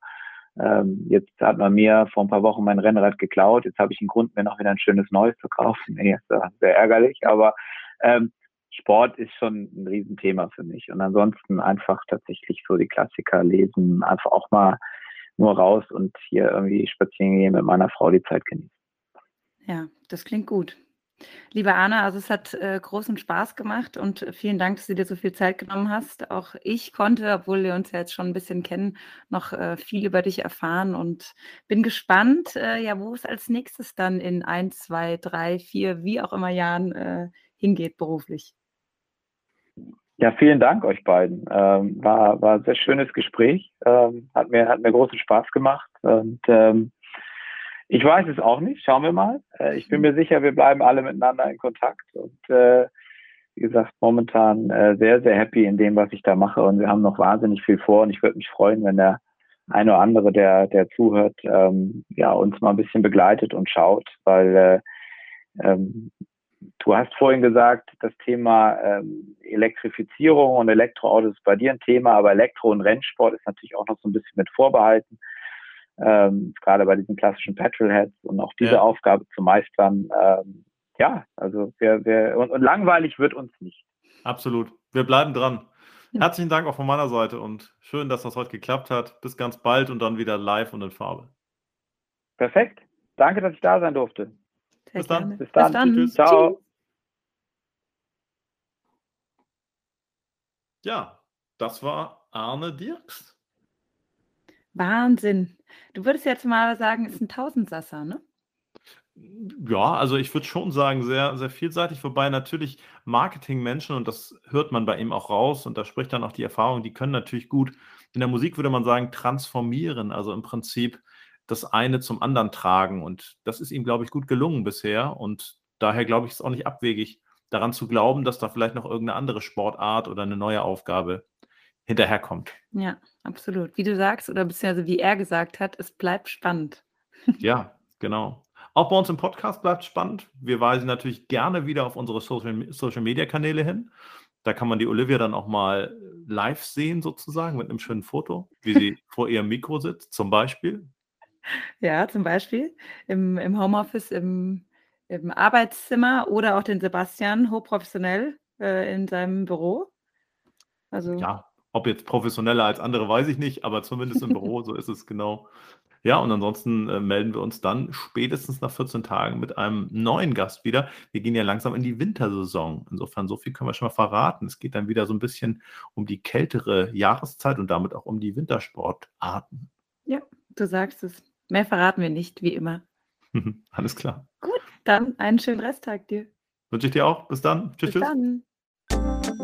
Ähm, jetzt hat man mir vor ein paar Wochen mein Rennrad geklaut. Jetzt habe ich einen Grund, mir noch wieder ein schönes neues zu kaufen. *laughs* Nee, ist ja sehr ärgerlich, aber ähm, Sport ist schon ein Riesenthema für mich. Und ansonsten einfach tatsächlich so die Klassiker lesen, einfach auch mal nur raus und hier irgendwie spazieren gehen mit meiner Frau die Zeit genießen. Ja, das klingt gut. Liebe Anna, also es hat äh, großen Spaß gemacht und vielen Dank, dass du dir so viel Zeit genommen hast. Auch ich konnte, obwohl wir uns ja jetzt schon ein bisschen kennen, noch äh, viel über dich erfahren und bin gespannt, äh, ja, wo es als nächstes dann in ein, zwei, drei, vier, wie auch immer Jahren äh, hingeht beruflich. Ja, vielen Dank euch beiden. Ähm, war, war ein sehr schönes Gespräch. Ähm, hat, mir, hat mir großen Spaß gemacht. Und ähm, ich weiß es auch nicht. Schauen wir mal. Äh, ich bin mir sicher, wir bleiben alle miteinander in Kontakt. Und äh, wie gesagt, momentan äh, sehr, sehr happy in dem, was ich da mache. Und wir haben noch wahnsinnig viel vor. Und ich würde mich freuen, wenn der eine oder andere, der, der zuhört, ähm, ja, uns mal ein bisschen begleitet und schaut, weil äh, ähm, Du hast vorhin gesagt, das Thema ähm, Elektrifizierung und Elektroautos ist bei dir ein Thema, aber Elektro- und Rennsport ist natürlich auch noch so ein bisschen mit vorbehalten. Ähm, gerade bei diesen klassischen Petrolheads und auch diese ja. Aufgabe zu meistern. Ähm, ja, also wir, wir und, und, langweilig wird uns nicht. Absolut. Wir bleiben dran. Herzlichen Dank auch von meiner Seite und schön, dass das heute geklappt hat. Bis ganz bald und dann wieder live und in Farbe. Perfekt. Danke, dass ich da sein durfte. Bis dann. Bis dann. Bis dann. Tschüss. Ciao. Ja, das war Arne Dirks. Wahnsinn. Du würdest jetzt mal sagen, ist ein Tausendsasser, ne? Ja, also ich würde schon sagen, sehr, sehr vielseitig, wobei natürlich Marketingmenschen, und das hört man bei ihm auch raus, und da spricht dann auch die Erfahrung, die können natürlich gut, in der Musik würde man sagen, transformieren, also im Prinzip das eine zum anderen tragen. Und das ist ihm, glaube ich, gut gelungen bisher. Und daher glaube ich, ist es auch nicht abwegig, daran zu glauben, dass da vielleicht noch irgendeine andere Sportart oder eine neue Aufgabe hinterherkommt. Ja, absolut. Wie du sagst, oder beziehungsweise wie er gesagt hat, es bleibt spannend. *laughs* Ja, genau. Auch bei uns im Podcast bleibt spannend. Wir weisen natürlich gerne wieder auf unsere Social, Social Media Kanäle hin. Da kann man die Olivia dann auch mal live sehen, sozusagen, mit einem schönen Foto, wie sie *laughs* vor ihrem Mikro sitzt, zum Beispiel. Ja, zum Beispiel im, im Homeoffice, im, im Arbeitszimmer oder auch den Sebastian hochprofessionell äh, in seinem Büro. Also Ja, ob jetzt professioneller als andere, weiß ich nicht, aber zumindest im Büro, so ist es genau. Ja, und ansonsten äh, melden wir uns dann spätestens nach 14 Tagen mit einem neuen Gast wieder. Wir gehen ja langsam in die Wintersaison. Insofern, so viel können wir schon mal verraten. Es geht dann wieder so ein bisschen um die kältere Jahreszeit und damit auch um die Wintersportarten. Ja, du sagst es. Mehr verraten wir nicht, wie immer. *laughs* Alles klar. Gut, dann einen schönen Resttag dir. Wünsche ich dir auch. Bis dann. Tschüss. Bis tschüss. dann.